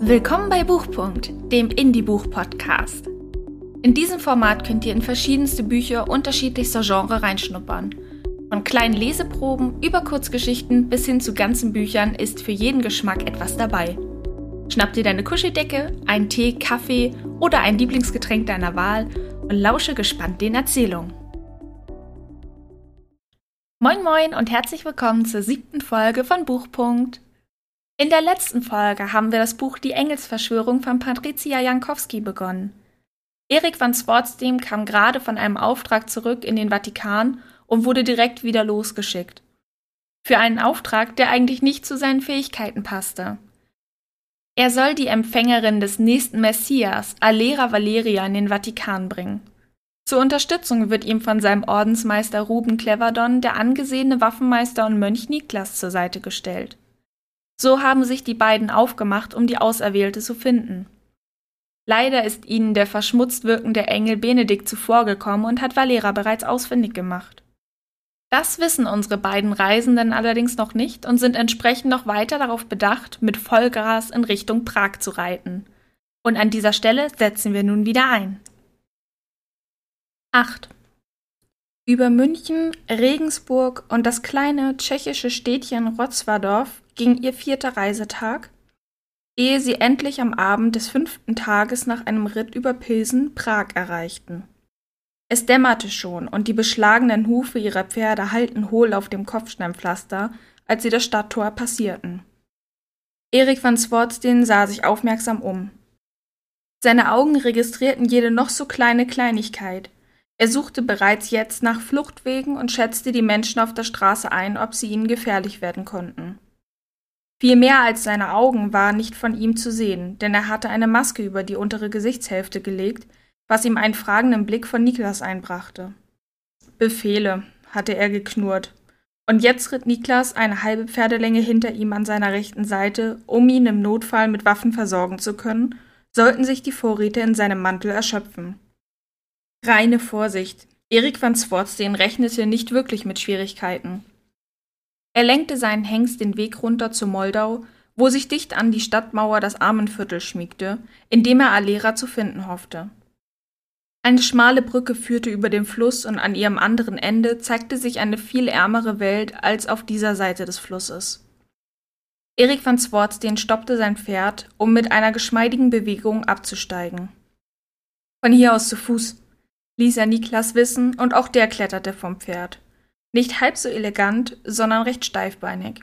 Willkommen bei Buchpunkt, dem Indie-Buch-Podcast. In diesem Format könnt ihr in verschiedenste Bücher unterschiedlichster Genre reinschnuppern. Von kleinen Leseproben über Kurzgeschichten bis hin zu ganzen Büchern ist für jeden Geschmack etwas dabei. Schnapp dir deine Kuscheldecke, einen Tee, Kaffee oder ein Lieblingsgetränk deiner Wahl und lausche gespannt den Erzählungen. Moin Moin und herzlich willkommen zur siebten Folge von Buchpunkt. In der letzten Folge haben wir das Buch Die Engelsverschwörung von Patricia Jankowski begonnen. Erik van Swartsdem kam gerade von einem Auftrag zurück in den Vatikan und wurde direkt wieder losgeschickt. Für einen Auftrag, der eigentlich nicht zu seinen Fähigkeiten passte. Er soll die Empfängerin des nächsten Messias, Alera Valeria, in den Vatikan bringen. Zur Unterstützung wird ihm von seinem Ordensmeister Ruben Cleverdon der angesehene Waffenmeister und Mönch Niklas zur Seite gestellt. So haben sich die beiden aufgemacht, um die Auserwählte zu finden. Leider ist ihnen der verschmutzt wirkende Engel Benedikt zuvorgekommen und hat Valera bereits ausfindig gemacht. Das wissen unsere beiden Reisenden allerdings noch nicht und sind entsprechend noch weiter darauf bedacht, mit Vollgas in Richtung Prag zu reiten. Und an dieser Stelle setzen wir nun wieder ein. 8. Über München, Regensburg und das kleine tschechische Städtchen Rotzwadorf ging ihr vierter Reisetag, ehe sie endlich am Abend des fünften Tages nach einem Ritt über Pilsen Prag erreichten. Es dämmerte schon, und die beschlagenen Hufe ihrer Pferde hallten hohl auf dem Kopfsteinpflaster, als sie das Stadttor passierten. Erik van Swartstein sah sich aufmerksam um. Seine Augen registrierten jede noch so kleine Kleinigkeit. Er suchte bereits jetzt nach Fluchtwegen und schätzte die Menschen auf der Straße ein, ob sie ihnen gefährlich werden konnten. Viel mehr als seine Augen war nicht von ihm zu sehen, denn er hatte eine Maske über die untere Gesichtshälfte gelegt, was ihm einen fragenden Blick von Niklas einbrachte. Befehle, hatte er geknurrt. Und jetzt ritt Niklas eine halbe Pferdelänge hinter ihm an seiner rechten Seite, um ihn im Notfall mit Waffen versorgen zu können, sollten sich die Vorräte in seinem Mantel erschöpfen. Reine Vorsicht. Erik van Swartstein rechnete nicht wirklich mit Schwierigkeiten. Er lenkte seinen Hengst den Weg runter zu Moldau, wo sich dicht an die Stadtmauer das Armenviertel schmiegte, in dem er Alera zu finden hoffte. Eine schmale Brücke führte über den Fluss und an ihrem anderen Ende zeigte sich eine viel ärmere Welt als auf dieser Seite des Flusses. Erik van Swartstein stoppte sein Pferd, um mit einer geschmeidigen Bewegung abzusteigen. Von hier aus zu Fuß, ließ er Niklas wissen, und auch der kletterte vom Pferd. Nicht halb so elegant, sondern recht steifbeinig.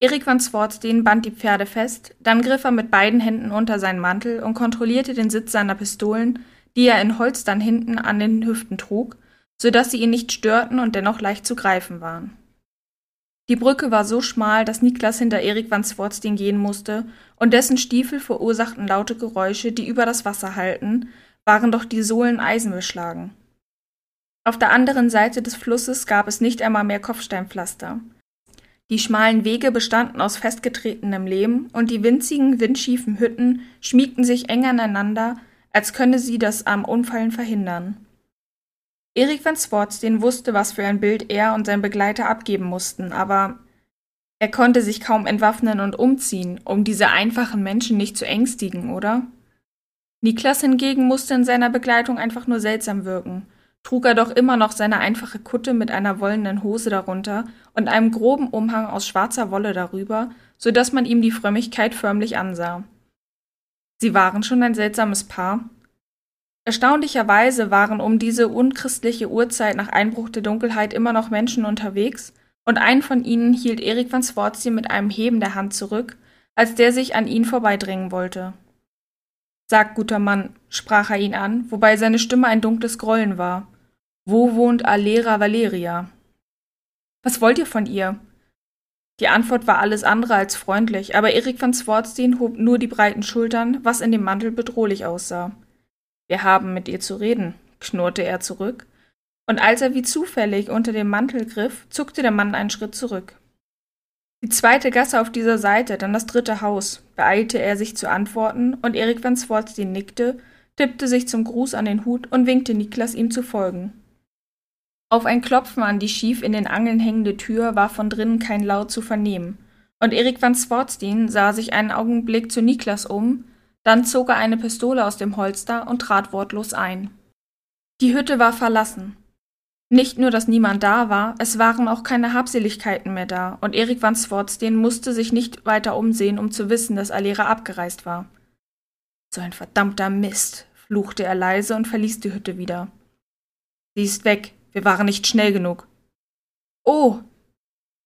Erik van Swartstein band die Pferde fest, dann griff er mit beiden Händen unter seinen Mantel und kontrollierte den Sitz seiner Pistolen, die er in Holstern hinten an den Hüften trug, so dass sie ihn nicht störten und dennoch leicht zu greifen waren. Die Brücke war so schmal, dass Niklas hinter Erik van Swartstein gehen musste, und dessen Stiefel verursachten laute Geräusche, die über das Wasser hallten, waren doch die Sohlen eisenbeschlagen. Auf der anderen Seite des Flusses gab es nicht einmal mehr Kopfsteinpflaster. Die schmalen Wege bestanden aus festgetretenem Lehm und die winzigen, windschiefen Hütten schmiegten sich eng aneinander, als könne sie das am Unfallen verhindern. Erik van Swartstein wusste, was für ein Bild er und sein Begleiter abgeben mussten, aber er konnte sich kaum entwaffnen und umziehen, um diese einfachen Menschen nicht zu ängstigen, oder? Niklas hingegen musste in seiner Begleitung einfach nur seltsam wirken – trug er doch immer noch seine einfache Kutte mit einer wollenen Hose darunter und einem groben Umhang aus schwarzer Wolle darüber, so dass man ihm die Frömmigkeit förmlich ansah. Sie waren schon ein seltsames Paar. Erstaunlicherweise waren um diese unchristliche Uhrzeit nach Einbruch der Dunkelheit immer noch Menschen unterwegs, und einen von ihnen hielt Erik van Swartzy mit einem Heben der Hand zurück, als der sich an ihn vorbeidrängen wollte. Sag, guter Mann, sprach er ihn an, wobei seine Stimme ein dunkles Grollen war. Wo wohnt Alera Valeria? Was wollt ihr von ihr? Die Antwort war alles andere als freundlich, aber Erik van Swartstein hob nur die breiten Schultern, was in dem Mantel bedrohlich aussah. Wir haben mit ihr zu reden, knurrte er zurück, und als er wie zufällig unter dem Mantel griff, zuckte der Mann einen Schritt zurück. Die zweite Gasse auf dieser Seite, dann das dritte Haus, beeilte er sich zu antworten, und Erik van Swartstein nickte, tippte sich zum Gruß an den Hut und winkte Niklas, ihm zu folgen. Auf ein Klopfen an die schief in den Angeln hängende Tür war von drinnen kein Laut zu vernehmen, und Erik van Swartstein sah sich einen Augenblick zu Niklas um, dann zog er eine Pistole aus dem Holster und trat wortlos ein. Die Hütte war verlassen. Nicht nur, dass niemand da war, es waren auch keine Habseligkeiten mehr da, und Erik van Swartstein musste sich nicht weiter umsehen, um zu wissen, dass Alera abgereist war. So ein verdammter Mist, fluchte er leise und verließ die Hütte wieder. Sie ist weg, wir waren nicht schnell genug. Oh!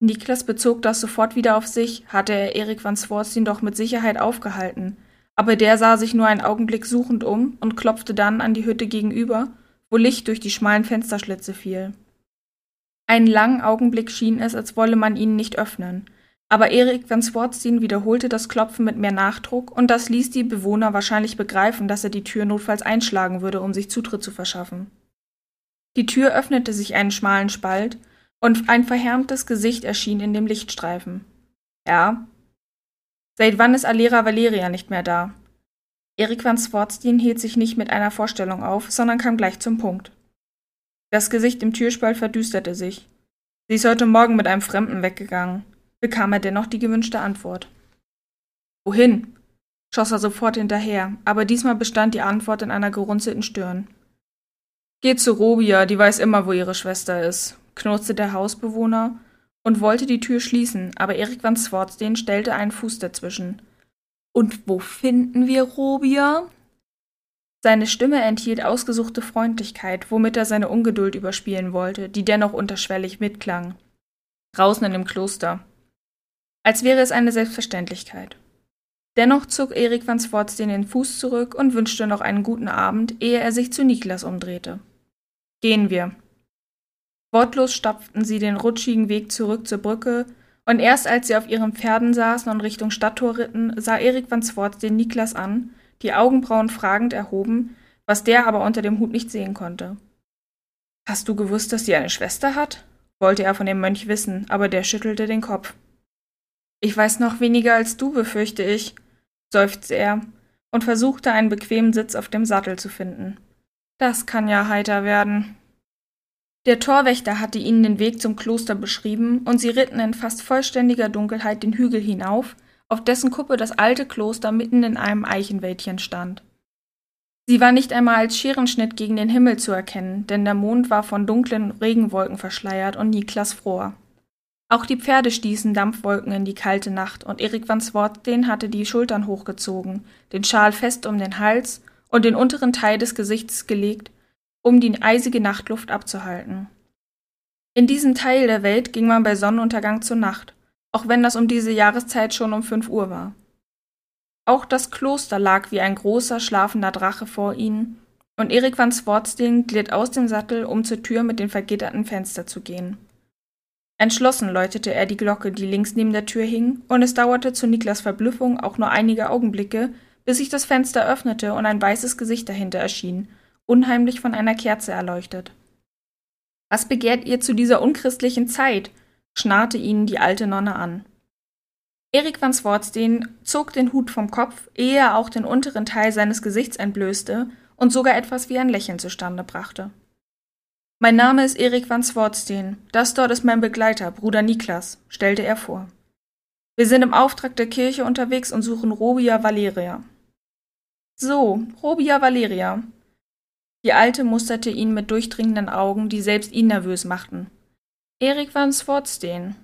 Niklas bezog das sofort wieder auf sich, hatte er Erik van Swartstein doch mit Sicherheit aufgehalten, aber der sah sich nur einen Augenblick suchend um und klopfte dann an die Hütte gegenüber wo Licht durch die schmalen Fensterschlitze fiel. Einen langen Augenblick schien es, als wolle man ihnen nicht öffnen, aber Erik van Swartstein wiederholte das Klopfen mit mehr Nachdruck, und das ließ die Bewohner wahrscheinlich begreifen, dass er die Tür notfalls einschlagen würde, um sich Zutritt zu verschaffen. Die Tür öffnete sich einen schmalen Spalt, und ein verhärmtes Gesicht erschien in dem Lichtstreifen. Ja. Seit wann ist Alera Valeria nicht mehr da? Erik van Swartstein hielt sich nicht mit einer Vorstellung auf, sondern kam gleich zum Punkt. Das Gesicht im Türspalt verdüsterte sich. Sie ist heute Morgen mit einem Fremden weggegangen, bekam er dennoch die gewünschte Antwort. Wohin? schoss er sofort hinterher, aber diesmal bestand die Antwort in einer gerunzelten Stirn. Geh zu Robia, die weiß immer, wo ihre Schwester ist, knurzte der Hausbewohner und wollte die Tür schließen, aber Erik van Swartstein stellte einen Fuß dazwischen. Und wo finden wir Robia? Seine Stimme enthielt ausgesuchte Freundlichkeit, womit er seine Ungeduld überspielen wollte, die dennoch unterschwellig mitklang. Draußen in dem Kloster. Als wäre es eine Selbstverständlichkeit. Dennoch zog Erik van Swartstein den Fuß zurück und wünschte noch einen guten Abend, ehe er sich zu Niklas umdrehte. Gehen wir. Wortlos stapften sie den rutschigen Weg zurück zur Brücke, und erst als sie auf ihren Pferden saßen und Richtung Stadttor ritten, sah Erik van Swart den Niklas an, die Augenbrauen fragend erhoben, was der aber unter dem Hut nicht sehen konnte. Hast du gewusst, dass sie eine Schwester hat? wollte er von dem Mönch wissen, aber der schüttelte den Kopf. Ich weiß noch weniger als du, befürchte ich, seufzte er und versuchte einen bequemen Sitz auf dem Sattel zu finden. Das kann ja heiter werden. Der Torwächter hatte ihnen den Weg zum Kloster beschrieben, und sie ritten in fast vollständiger Dunkelheit den Hügel hinauf, auf dessen Kuppe das alte Kloster mitten in einem Eichenwäldchen stand. Sie war nicht einmal als Scherenschnitt gegen den Himmel zu erkennen, denn der Mond war von dunklen Regenwolken verschleiert und Niklas fror. Auch die Pferde stießen Dampfwolken in die kalte Nacht, und Erik van Swartden hatte die Schultern hochgezogen, den Schal fest um den Hals und den unteren Teil des Gesichts gelegt um die eisige Nachtluft abzuhalten. In diesem Teil der Welt ging man bei Sonnenuntergang zur Nacht, auch wenn das um diese Jahreszeit schon um fünf Uhr war. Auch das Kloster lag wie ein großer, schlafender Drache vor ihnen, und Erik van Swartstein glitt aus dem Sattel, um zur Tür mit den vergitterten Fenster zu gehen. Entschlossen läutete er die Glocke, die links neben der Tür hing, und es dauerte zu Niklas Verblüffung auch nur einige Augenblicke, bis sich das Fenster öffnete und ein weißes Gesicht dahinter erschien, unheimlich von einer Kerze erleuchtet. Was begehrt ihr zu dieser unchristlichen Zeit? schnarrte ihnen die alte Nonne an. Erik van Swartstein zog den Hut vom Kopf, ehe er auch den unteren Teil seines Gesichts entblößte und sogar etwas wie ein Lächeln zustande brachte. Mein Name ist Erik van Swartstein. Das dort ist mein Begleiter, Bruder Niklas, stellte er vor. Wir sind im Auftrag der Kirche unterwegs und suchen Robia Valeria. So, Robia Valeria, die Alte musterte ihn mit durchdringenden Augen, die selbst ihn nervös machten. Erik van Swartstein.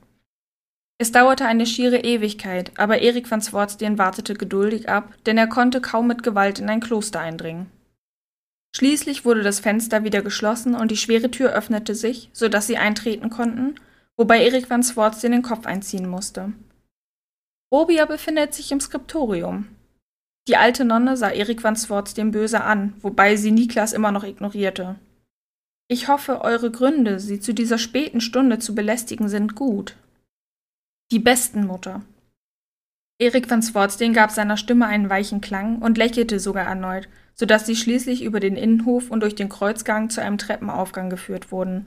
Es dauerte eine schiere Ewigkeit, aber Erik van Swartstein wartete geduldig ab, denn er konnte kaum mit Gewalt in ein Kloster eindringen. Schließlich wurde das Fenster wieder geschlossen und die schwere Tür öffnete sich, so dass sie eintreten konnten, wobei Erik van Swartstein den Kopf einziehen musste. Robia befindet sich im Skriptorium, die alte Nonne sah Erik van Swartz böse an, wobei sie Niklas immer noch ignorierte. Ich hoffe, eure Gründe, sie zu dieser späten Stunde zu belästigen, sind gut. Die besten, Mutter. Erik van Swartstein gab seiner Stimme einen weichen Klang und lächelte sogar erneut, so dass sie schließlich über den Innenhof und durch den Kreuzgang zu einem Treppenaufgang geführt wurden.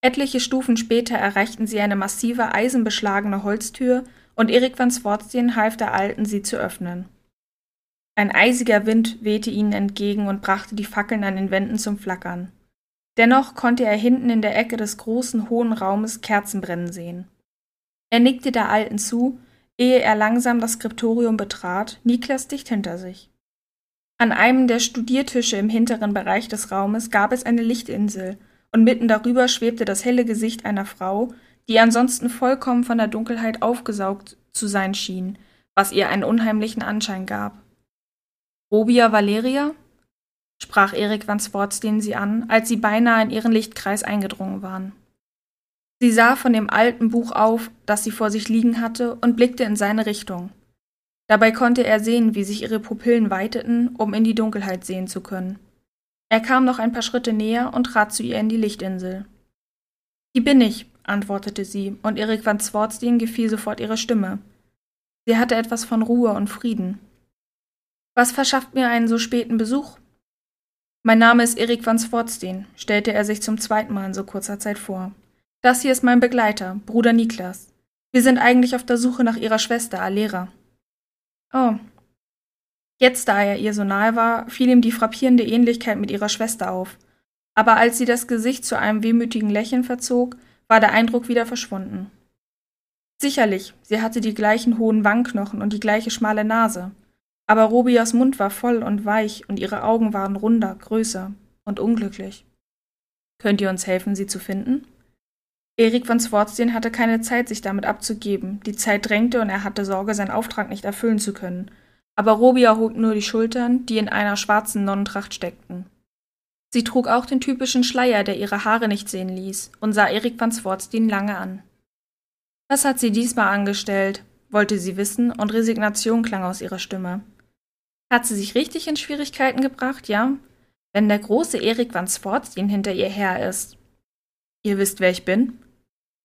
Etliche Stufen später erreichten sie eine massive, eisenbeschlagene Holztür und Erik van Swartstein half der Alten, sie zu öffnen. Ein eisiger Wind wehte ihnen entgegen und brachte die Fackeln an den Wänden zum Flackern. Dennoch konnte er hinten in der Ecke des großen, hohen Raumes Kerzen brennen sehen. Er nickte der Alten zu, ehe er langsam das Skriptorium betrat, Niklas dicht hinter sich. An einem der Studiertische im hinteren Bereich des Raumes gab es eine Lichtinsel, und mitten darüber schwebte das helle Gesicht einer Frau, die ansonsten vollkommen von der Dunkelheit aufgesaugt zu sein schien, was ihr einen unheimlichen Anschein gab. Robia Valeria? sprach Erik van Swartstein sie an, als sie beinahe in ihren Lichtkreis eingedrungen waren. Sie sah von dem alten Buch auf, das sie vor sich liegen hatte, und blickte in seine Richtung. Dabei konnte er sehen, wie sich ihre Pupillen weiteten, um in die Dunkelheit sehen zu können. Er kam noch ein paar Schritte näher und trat zu ihr in die Lichtinsel. Die bin ich, antwortete sie, und Erik van Swartstein gefiel sofort ihre Stimme. Sie hatte etwas von Ruhe und Frieden. Was verschafft mir einen so späten Besuch? Mein Name ist Erik van Swartstein, stellte er sich zum zweiten Mal in so kurzer Zeit vor. Das hier ist mein Begleiter, Bruder Niklas. Wir sind eigentlich auf der Suche nach ihrer Schwester Alera. Oh. Jetzt, da er ihr so nahe war, fiel ihm die frappierende Ähnlichkeit mit ihrer Schwester auf. Aber als sie das Gesicht zu einem wehmütigen Lächeln verzog, war der Eindruck wieder verschwunden. Sicherlich, sie hatte die gleichen hohen Wangenknochen und die gleiche schmale Nase. Aber Robias Mund war voll und weich und ihre Augen waren runder, größer und unglücklich. Könnt ihr uns helfen, sie zu finden? Erik von Swartstein hatte keine Zeit, sich damit abzugeben. Die Zeit drängte und er hatte Sorge, seinen Auftrag nicht erfüllen zu können. Aber Robi erhob nur die Schultern, die in einer schwarzen Nonnentracht steckten. Sie trug auch den typischen Schleier, der ihre Haare nicht sehen ließ, und sah Erik van Swartstein lange an. Was hat sie diesmal angestellt? wollte sie wissen, und Resignation klang aus ihrer Stimme. Hat sie sich richtig in Schwierigkeiten gebracht, ja? Wenn der große Erik van Swartstein hinter ihr her ist. Ihr wisst, wer ich bin?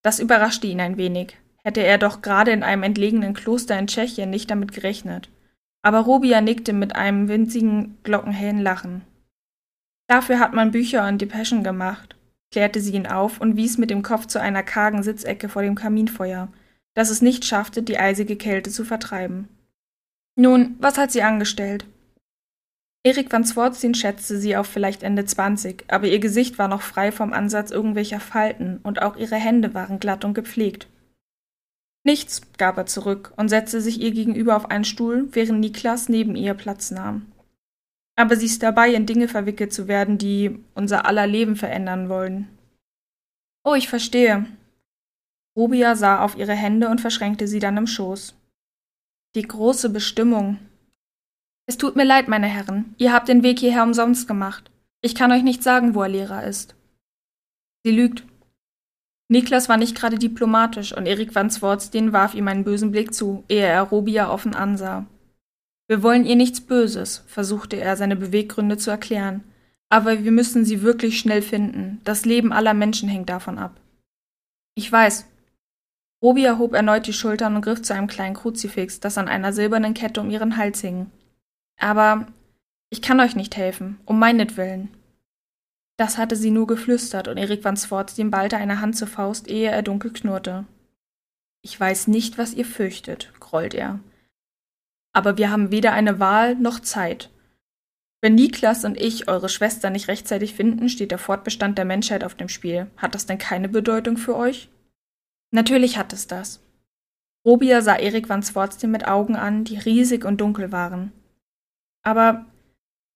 Das überraschte ihn ein wenig. Hätte er doch gerade in einem entlegenen Kloster in Tschechien nicht damit gerechnet. Aber Robia nickte mit einem winzigen, glockenhellen Lachen. Dafür hat man Bücher und Depeschen gemacht, klärte sie ihn auf und wies mit dem Kopf zu einer kargen Sitzecke vor dem Kaminfeuer, das es nicht schaffte, die eisige Kälte zu vertreiben. Nun, was hat sie angestellt? Erik van Swartzin schätzte sie auf vielleicht Ende 20, aber ihr Gesicht war noch frei vom Ansatz irgendwelcher Falten und auch ihre Hände waren glatt und gepflegt. Nichts, gab er zurück und setzte sich ihr gegenüber auf einen Stuhl, während Niklas neben ihr Platz nahm. Aber sie ist dabei, in Dinge verwickelt zu werden, die unser aller Leben verändern wollen. Oh, ich verstehe. Rubia sah auf ihre Hände und verschränkte sie dann im Schoß. Die große Bestimmung, es tut mir leid, meine Herren, ihr habt den Weg hierher umsonst gemacht. Ich kann euch nicht sagen, wo er Lehrer ist. Sie lügt. Niklas war nicht gerade diplomatisch und Erik van Swartstein warf ihm einen bösen Blick zu, ehe er Robia offen ansah. Wir wollen ihr nichts Böses, versuchte er, seine Beweggründe zu erklären. Aber wir müssen sie wirklich schnell finden. Das Leben aller Menschen hängt davon ab. Ich weiß. Robia hob erneut die Schultern und griff zu einem kleinen Kruzifix, das an einer silbernen Kette um ihren Hals hing. Aber ich kann euch nicht helfen, um meinetwillen. Das hatte sie nur geflüstert, und Erik van Swartstein ballte eine Hand zur Faust, ehe er dunkel knurrte. Ich weiß nicht, was ihr fürchtet, grollt er. Aber wir haben weder eine Wahl noch Zeit. Wenn Niklas und ich eure Schwester nicht rechtzeitig finden, steht der Fortbestand der Menschheit auf dem Spiel. Hat das denn keine Bedeutung für euch? Natürlich hat es das. Robia sah Erik van Swartstein mit Augen an, die riesig und dunkel waren. Aber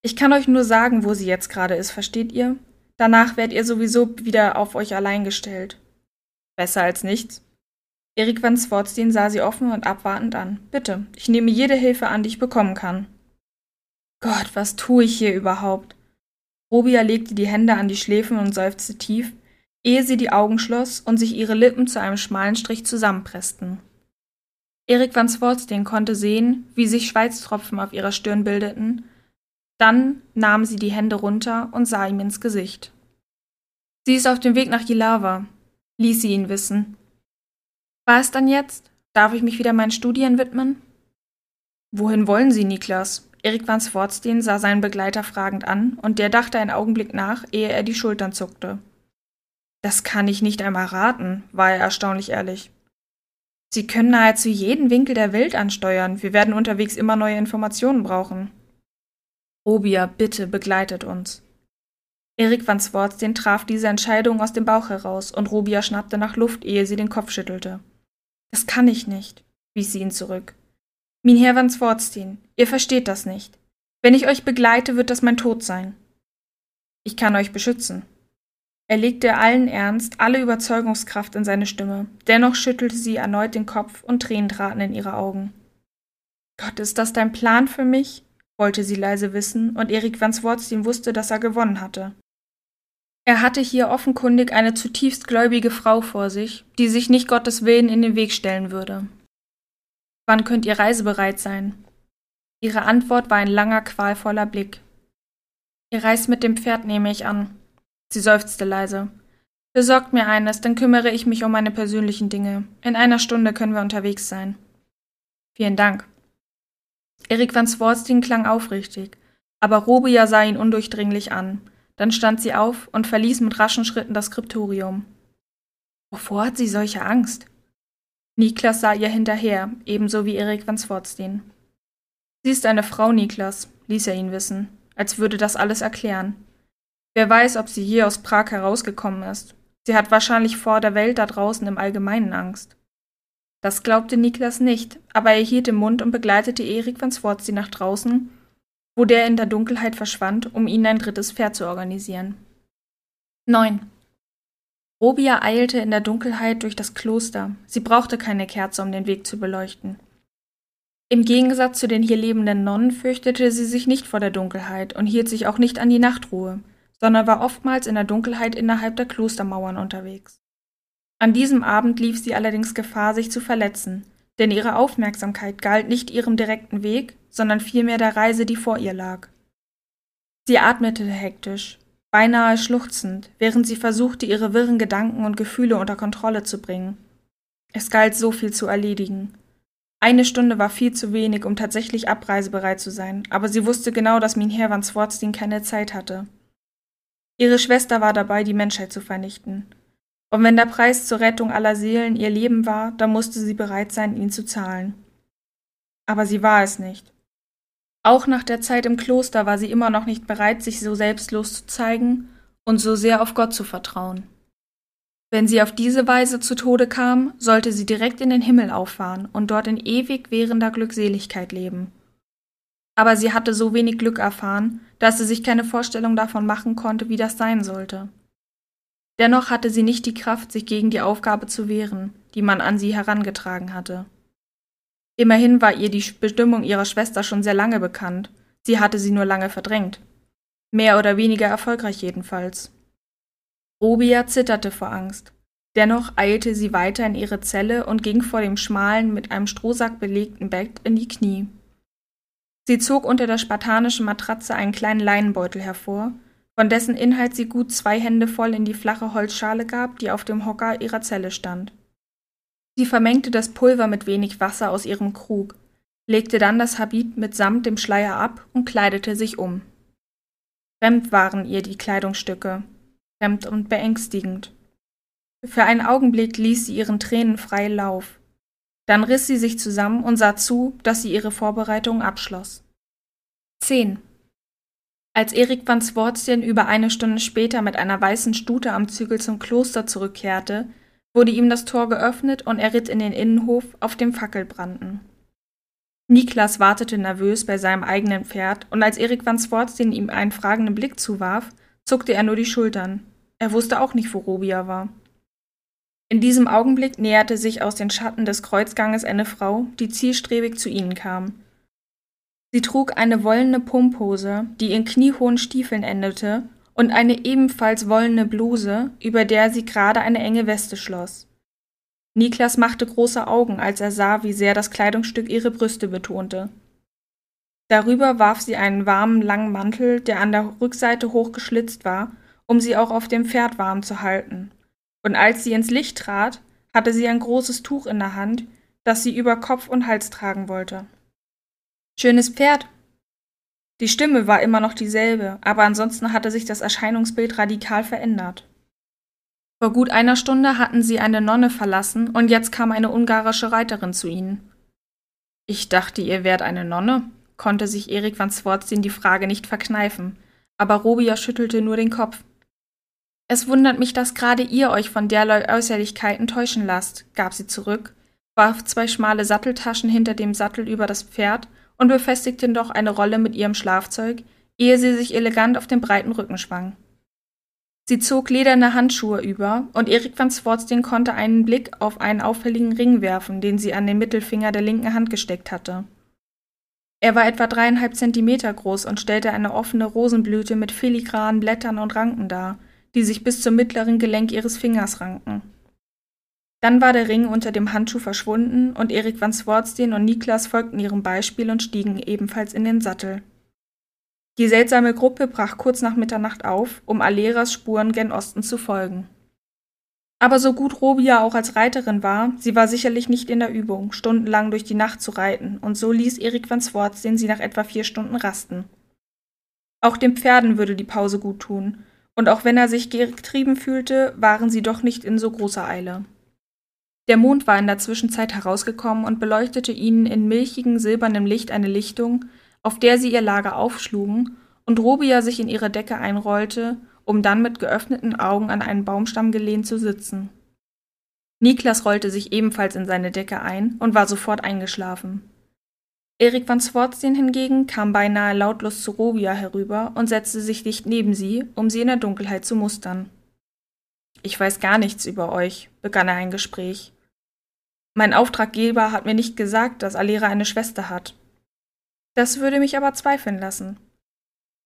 ich kann euch nur sagen, wo sie jetzt gerade ist, versteht ihr? Danach werdet ihr sowieso wieder auf euch allein gestellt. Besser als nichts. Erik van Swartstein sah sie offen und abwartend an. Bitte, ich nehme jede Hilfe an, die ich bekommen kann. Gott, was tue ich hier überhaupt? Robia legte die Hände an die Schläfen und seufzte tief, ehe sie die Augen schloss und sich ihre Lippen zu einem schmalen Strich zusammenpressten. Erik van Swartstein konnte sehen, wie sich Schweißtropfen auf ihrer Stirn bildeten. Dann nahm sie die Hände runter und sah ihm ins Gesicht. Sie ist auf dem Weg nach Jilawa, ließ sie ihn wissen. War es dann jetzt? Darf ich mich wieder meinen Studien widmen? Wohin wollen Sie, Niklas? Erik van Swartstein sah seinen Begleiter fragend an, und der dachte einen Augenblick nach, ehe er die Schultern zuckte. Das kann ich nicht einmal raten, war er erstaunlich ehrlich. Sie können nahezu jeden Winkel der Welt ansteuern. Wir werden unterwegs immer neue Informationen brauchen. Robia, bitte begleitet uns. Erik van Swartstein traf diese Entscheidung aus dem Bauch heraus und Robia schnappte nach Luft, ehe sie den Kopf schüttelte. Das kann ich nicht, wies sie ihn zurück. Min Herr van Swartstein, ihr versteht das nicht. Wenn ich euch begleite, wird das mein Tod sein. Ich kann euch beschützen. Er legte allen Ernst, alle Überzeugungskraft in seine Stimme. Dennoch schüttelte sie erneut den Kopf und Tränen traten in ihre Augen. Gott, ist das dein Plan für mich? wollte sie leise wissen, und Erik van Swartstein wusste, dass er gewonnen hatte. Er hatte hier offenkundig eine zutiefst gläubige Frau vor sich, die sich nicht Gottes Willen in den Weg stellen würde. Wann könnt ihr reisebereit sein? Ihre Antwort war ein langer, qualvoller Blick. Ihr reist mit dem Pferd, nehme ich an. Sie seufzte leise. Besorgt mir eines, dann kümmere ich mich um meine persönlichen Dinge. In einer Stunde können wir unterwegs sein. Vielen Dank. Erik van Swartstein klang aufrichtig, aber Robia sah ihn undurchdringlich an. Dann stand sie auf und verließ mit raschen Schritten das Skriptorium. Wovor hat sie solche Angst? Niklas sah ihr hinterher, ebenso wie Erik van Swartstein. Sie ist eine Frau, Niklas, ließ er ihn wissen, als würde das alles erklären. Wer weiß, ob sie hier aus Prag herausgekommen ist. Sie hat wahrscheinlich vor der Welt da draußen im Allgemeinen Angst. Das glaubte Niklas nicht, aber er hielt den Mund und begleitete Erik van Swartstein nach draußen wo der in der Dunkelheit verschwand, um ihnen ein drittes Pferd zu organisieren. 9. Robia eilte in der Dunkelheit durch das Kloster. Sie brauchte keine Kerze, um den Weg zu beleuchten. Im Gegensatz zu den hier lebenden Nonnen fürchtete sie sich nicht vor der Dunkelheit und hielt sich auch nicht an die Nachtruhe, sondern war oftmals in der Dunkelheit innerhalb der Klostermauern unterwegs. An diesem Abend lief sie allerdings Gefahr, sich zu verletzen, denn ihre Aufmerksamkeit galt nicht ihrem direkten Weg, sondern vielmehr der Reise, die vor ihr lag. Sie atmete hektisch, beinahe schluchzend, während sie versuchte, ihre wirren Gedanken und Gefühle unter Kontrolle zu bringen. Es galt so viel zu erledigen. Eine Stunde war viel zu wenig, um tatsächlich abreisebereit zu sein, aber sie wusste genau, dass Minher van Swartstein keine Zeit hatte. Ihre Schwester war dabei, die Menschheit zu vernichten. Und wenn der Preis zur Rettung aller Seelen ihr Leben war, dann musste sie bereit sein, ihn zu zahlen. Aber sie war es nicht. Auch nach der Zeit im Kloster war sie immer noch nicht bereit, sich so selbstlos zu zeigen und so sehr auf Gott zu vertrauen. Wenn sie auf diese Weise zu Tode kam, sollte sie direkt in den Himmel auffahren und dort in ewig währender Glückseligkeit leben. Aber sie hatte so wenig Glück erfahren, dass sie sich keine Vorstellung davon machen konnte, wie das sein sollte. Dennoch hatte sie nicht die Kraft, sich gegen die Aufgabe zu wehren, die man an sie herangetragen hatte. Immerhin war ihr die Bestimmung ihrer Schwester schon sehr lange bekannt, sie hatte sie nur lange verdrängt. Mehr oder weniger erfolgreich jedenfalls. Robia zitterte vor Angst. Dennoch eilte sie weiter in ihre Zelle und ging vor dem schmalen, mit einem Strohsack belegten Bett in die Knie. Sie zog unter der spartanischen Matratze einen kleinen Leinenbeutel hervor, von dessen Inhalt sie gut zwei Hände voll in die flache Holzschale gab, die auf dem Hocker ihrer Zelle stand. Sie vermengte das Pulver mit wenig Wasser aus ihrem Krug, legte dann das Habit mitsamt dem Schleier ab und kleidete sich um. Fremd waren ihr die Kleidungsstücke, fremd und beängstigend. Für einen Augenblick ließ sie ihren Tränen frei Lauf. Dann riss sie sich zusammen und sah zu, dass sie ihre Vorbereitungen abschloss. 10. Als Erik van Swartien über eine Stunde später mit einer weißen Stute am Zügel zum Kloster zurückkehrte, wurde ihm das Tor geöffnet und er ritt in den Innenhof, auf dem Fackelbranden. Niklas wartete nervös bei seinem eigenen Pferd, und als Erik van Swartstein ihm einen fragenden Blick zuwarf, zuckte er nur die Schultern. Er wusste auch nicht, wo Robia war. In diesem Augenblick näherte sich aus den Schatten des Kreuzganges eine Frau, die zielstrebig zu ihnen kam. Sie trug eine wollene Pumphose, die in kniehohen Stiefeln endete, und eine ebenfalls wollene Bluse, über der sie gerade eine enge Weste schloss. Niklas machte große Augen, als er sah, wie sehr das Kleidungsstück ihre Brüste betonte. Darüber warf sie einen warmen, langen Mantel, der an der Rückseite hochgeschlitzt war, um sie auch auf dem Pferd warm zu halten. Und als sie ins Licht trat, hatte sie ein großes Tuch in der Hand, das sie über Kopf und Hals tragen wollte. Schönes Pferd, die Stimme war immer noch dieselbe, aber ansonsten hatte sich das Erscheinungsbild radikal verändert. Vor gut einer Stunde hatten sie eine Nonne verlassen und jetzt kam eine ungarische Reiterin zu ihnen. Ich dachte, ihr wärt eine Nonne, konnte sich Erik van Swartzin die Frage nicht verkneifen, aber Robia schüttelte nur den Kopf. Es wundert mich, dass gerade ihr euch von derlei Äußerlichkeiten täuschen lasst, gab sie zurück, warf zwei schmale Satteltaschen hinter dem Sattel über das Pferd und befestigte noch eine Rolle mit ihrem Schlafzeug, ehe sie sich elegant auf den breiten Rücken schwang. Sie zog lederne Handschuhe über, und Erik van Swartstein konnte einen Blick auf einen auffälligen Ring werfen, den sie an den Mittelfinger der linken Hand gesteckt hatte. Er war etwa dreieinhalb Zentimeter groß und stellte eine offene Rosenblüte mit filigranen Blättern und Ranken dar, die sich bis zum mittleren Gelenk ihres Fingers ranken. Dann war der Ring unter dem Handschuh verschwunden und Erik van Swartstein und Niklas folgten ihrem Beispiel und stiegen ebenfalls in den Sattel. Die seltsame Gruppe brach kurz nach Mitternacht auf, um Aleras Spuren gen Osten zu folgen. Aber so gut Robia auch als Reiterin war, sie war sicherlich nicht in der Übung, stundenlang durch die Nacht zu reiten, und so ließ Erik van Swartstein sie nach etwa vier Stunden rasten. Auch den Pferden würde die Pause gut tun, und auch wenn er sich getrieben fühlte, waren sie doch nicht in so großer Eile. Der Mond war in der Zwischenzeit herausgekommen und beleuchtete ihnen in milchigem silbernem Licht eine Lichtung, auf der sie ihr Lager aufschlugen und Robia sich in ihre Decke einrollte, um dann mit geöffneten Augen an einen Baumstamm gelehnt zu sitzen. Niklas rollte sich ebenfalls in seine Decke ein und war sofort eingeschlafen. Erik van Swartstein hingegen kam beinahe lautlos zu Robia herüber und setzte sich dicht neben sie, um sie in der Dunkelheit zu mustern. Ich weiß gar nichts über euch, begann er ein Gespräch. Mein Auftraggeber hat mir nicht gesagt, dass Alera eine Schwester hat. Das würde mich aber zweifeln lassen.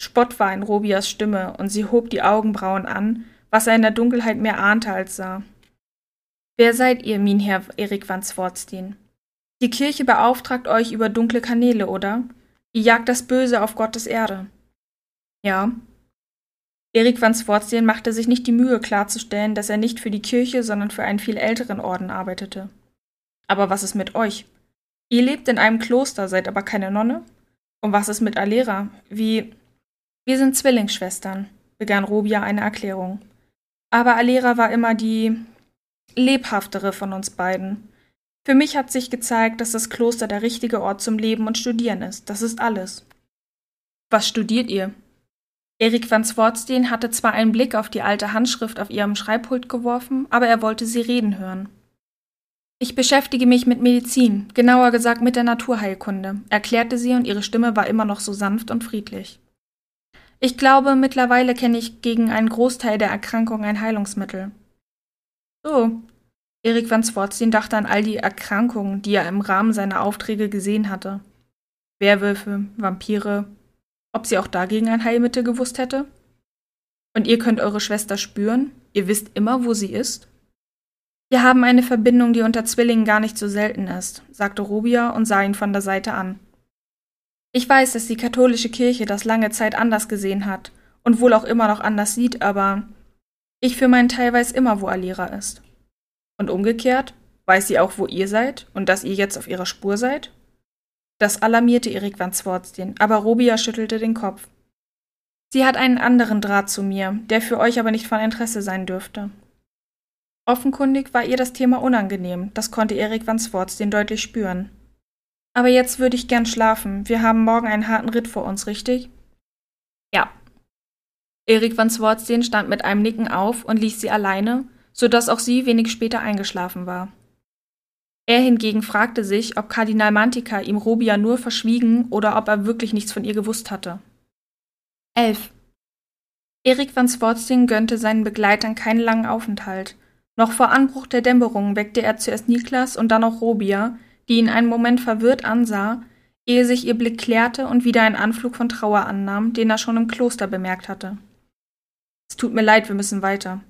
Spott war in Robias Stimme, und sie hob die Augenbrauen an, was er in der Dunkelheit mehr ahnte als sah. Wer seid ihr, Minherr Erik van Swartstein? Die Kirche beauftragt euch über dunkle Kanäle, oder? Ihr jagt das Böse auf Gottes Erde. Ja. Erik van Swartstein machte sich nicht die Mühe klarzustellen, dass er nicht für die Kirche, sondern für einen viel älteren Orden arbeitete. Aber was ist mit euch? Ihr lebt in einem Kloster, seid aber keine Nonne? Und was ist mit Alera? Wie. Wir sind Zwillingsschwestern, begann Robia eine Erklärung. Aber Alera war immer die lebhaftere von uns beiden. Für mich hat sich gezeigt, dass das Kloster der richtige Ort zum Leben und Studieren ist. Das ist alles. Was studiert ihr? Erik van Swartstein hatte zwar einen Blick auf die alte Handschrift auf ihrem Schreibpult geworfen, aber er wollte sie reden hören. Ich beschäftige mich mit Medizin, genauer gesagt mit der Naturheilkunde, erklärte sie und ihre Stimme war immer noch so sanft und friedlich. Ich glaube, mittlerweile kenne ich gegen einen Großteil der Erkrankung ein Heilungsmittel. So. Erik van Swartstein dachte an all die Erkrankungen, die er im Rahmen seiner Aufträge gesehen hatte. Werwölfe, Vampire. Ob sie auch dagegen ein Heilmittel gewusst hätte? Und ihr könnt eure Schwester spüren? Ihr wisst immer, wo sie ist? Wir haben eine Verbindung, die unter Zwillingen gar nicht so selten ist, sagte Robia und sah ihn von der Seite an. Ich weiß, dass die katholische Kirche das lange Zeit anders gesehen hat und wohl auch immer noch anders sieht, aber ich für meinen Teil weiß immer, wo Alira ist. Und umgekehrt, weiß sie auch, wo ihr seid und dass ihr jetzt auf ihrer Spur seid? Das alarmierte Erik van Swartstein, aber Robia schüttelte den Kopf. Sie hat einen anderen Draht zu mir, der für euch aber nicht von Interesse sein dürfte. Offenkundig war ihr das Thema unangenehm, das konnte Erik van Swartstein deutlich spüren. Aber jetzt würde ich gern schlafen. Wir haben morgen einen harten Ritt vor uns, richtig? Ja. Erik van Swartstein stand mit einem Nicken auf und ließ sie alleine, so dass auch sie wenig später eingeschlafen war. Er hingegen fragte sich, ob Kardinal Mantica ihm Robia nur verschwiegen oder ob er wirklich nichts von ihr gewusst hatte. 11. Erik van Swartstein gönnte seinen Begleitern keinen langen Aufenthalt. Noch vor Anbruch der Dämmerung weckte er zuerst Niklas und dann auch Robia, die ihn einen Moment verwirrt ansah, ehe sich ihr Blick klärte und wieder ein Anflug von Trauer annahm, den er schon im Kloster bemerkt hatte. Es tut mir leid, wir müssen weiter.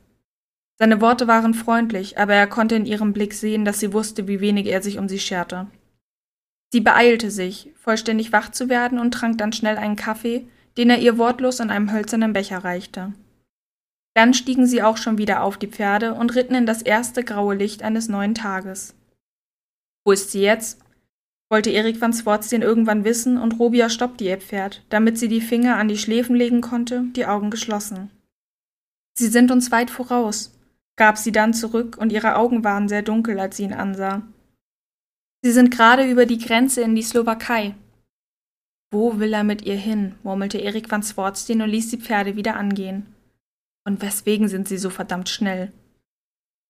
Seine Worte waren freundlich, aber er konnte in ihrem Blick sehen, dass sie wusste, wie wenig er sich um sie scherte. Sie beeilte sich, vollständig wach zu werden und trank dann schnell einen Kaffee, den er ihr wortlos in einem hölzernen Becher reichte. Dann stiegen sie auch schon wieder auf die Pferde und ritten in das erste graue Licht eines neuen Tages. Wo ist sie jetzt? wollte Erik van Swartstein irgendwann wissen und Robia stoppte ihr Pferd, damit sie die Finger an die Schläfen legen konnte, die Augen geschlossen. Sie sind uns weit voraus, gab sie dann zurück und ihre Augen waren sehr dunkel, als sie ihn ansah. Sie sind gerade über die Grenze in die Slowakei. Wo will er mit ihr hin? murmelte Erik van Swartstein und ließ die Pferde wieder angehen. Und weswegen sind sie so verdammt schnell?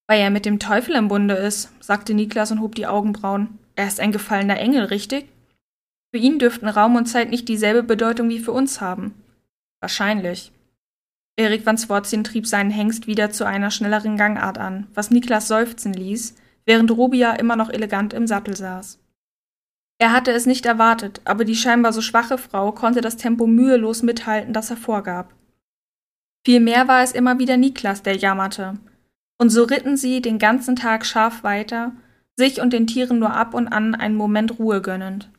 Weil er mit dem Teufel im Bunde ist, sagte Niklas und hob die Augenbrauen. Er ist ein gefallener Engel, richtig? Für ihn dürften Raum und Zeit nicht dieselbe Bedeutung wie für uns haben. Wahrscheinlich. Erik van Swortzien trieb seinen Hengst wieder zu einer schnelleren Gangart an, was Niklas seufzen ließ, während Rubia immer noch elegant im Sattel saß. Er hatte es nicht erwartet, aber die scheinbar so schwache Frau konnte das Tempo mühelos mithalten, das er vorgab. Vielmehr war es immer wieder Niklas, der jammerte, und so ritten sie den ganzen Tag scharf weiter, sich und den Tieren nur ab und an einen Moment Ruhe gönnend.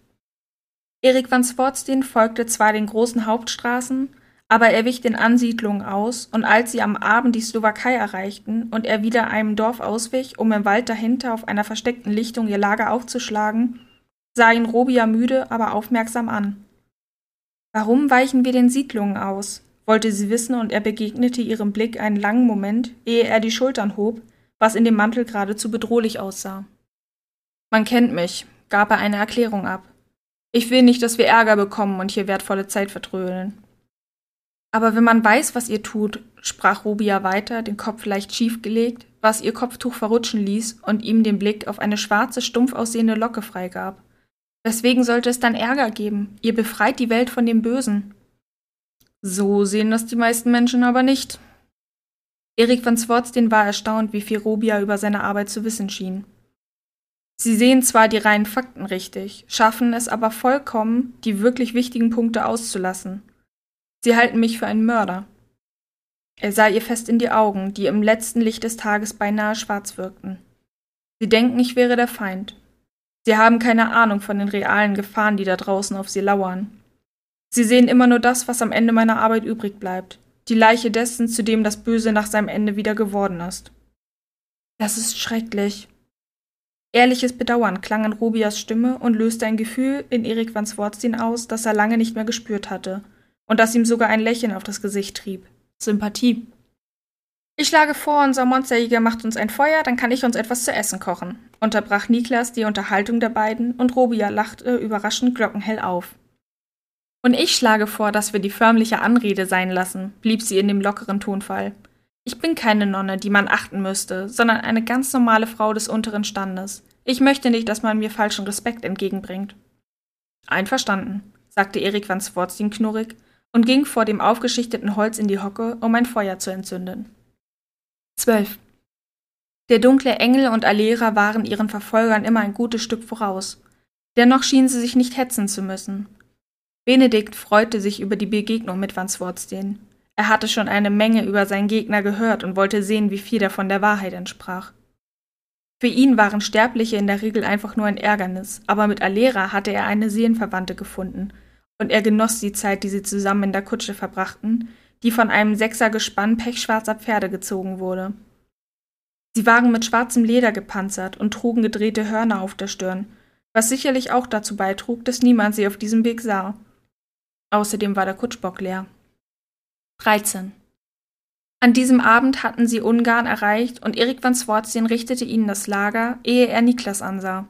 Erik van Swartstein folgte zwar den großen Hauptstraßen, aber er wich den Ansiedlungen aus, und als sie am Abend die Slowakei erreichten und er wieder einem Dorf auswich, um im Wald dahinter auf einer versteckten Lichtung ihr Lager aufzuschlagen, sah ihn Robia müde, aber aufmerksam an. Warum weichen wir den Siedlungen aus? wollte sie wissen, und er begegnete ihrem Blick einen langen Moment, ehe er die Schultern hob, was in dem Mantel geradezu bedrohlich aussah. Man kennt mich, gab er eine Erklärung ab. Ich will nicht, dass wir Ärger bekommen und hier wertvolle Zeit vertrödeln. Aber wenn man weiß, was ihr tut, sprach Rubia weiter, den Kopf leicht schief gelegt, was ihr Kopftuch verrutschen ließ und ihm den Blick auf eine schwarze, stumpf aussehende Locke freigab. Weswegen sollte es dann Ärger geben? Ihr befreit die Welt von dem Bösen. So sehen das die meisten Menschen aber nicht. Erik van Swartstein war erstaunt, wie viel Robia über seine Arbeit zu wissen schien. Sie sehen zwar die reinen Fakten richtig, schaffen es aber vollkommen, die wirklich wichtigen Punkte auszulassen. Sie halten mich für einen Mörder. Er sah ihr fest in die Augen, die im letzten Licht des Tages beinahe schwarz wirkten. Sie denken, ich wäre der Feind. Sie haben keine Ahnung von den realen Gefahren, die da draußen auf sie lauern. Sie sehen immer nur das, was am Ende meiner Arbeit übrig bleibt, die Leiche dessen, zu dem das Böse nach seinem Ende wieder geworden ist. Das ist schrecklich. Ehrliches Bedauern klang in Robias Stimme und löste ein Gefühl in Erik van Swartstein aus, das er lange nicht mehr gespürt hatte und das ihm sogar ein Lächeln auf das Gesicht trieb. Sympathie. Ich schlage vor, unser Monsterjäger macht uns ein Feuer, dann kann ich uns etwas zu essen kochen, unterbrach Niklas die Unterhaltung der beiden und Robia lachte überraschend glockenhell auf. Und ich schlage vor, dass wir die förmliche Anrede sein lassen, blieb sie in dem lockeren Tonfall. Ich bin keine Nonne, die man achten müsste, sondern eine ganz normale Frau des unteren Standes. Ich möchte nicht, dass man mir falschen Respekt entgegenbringt. Einverstanden, sagte Erik van Swartstein knurrig und ging vor dem aufgeschichteten Holz in die Hocke, um ein Feuer zu entzünden. 12. Der dunkle Engel und Alera waren ihren Verfolgern immer ein gutes Stück voraus. Dennoch schienen sie sich nicht hetzen zu müssen. Benedikt freute sich über die Begegnung mit Van Swartstein. Er hatte schon eine Menge über seinen Gegner gehört und wollte sehen, wie viel davon der Wahrheit entsprach. Für ihn waren Sterbliche in der Regel einfach nur ein Ärgernis, aber mit Alera hatte er eine Seelenverwandte gefunden, und er genoss die Zeit, die sie zusammen in der Kutsche verbrachten, die von einem Sechsergespann pechschwarzer Pferde gezogen wurde. Sie waren mit schwarzem Leder gepanzert und trugen gedrehte Hörner auf der Stirn, was sicherlich auch dazu beitrug, dass niemand sie auf diesem Weg sah. Außerdem war der Kutschbock leer. 13. An diesem Abend hatten sie Ungarn erreicht und Erik van Swartzien richtete ihnen das Lager, ehe er Niklas ansah.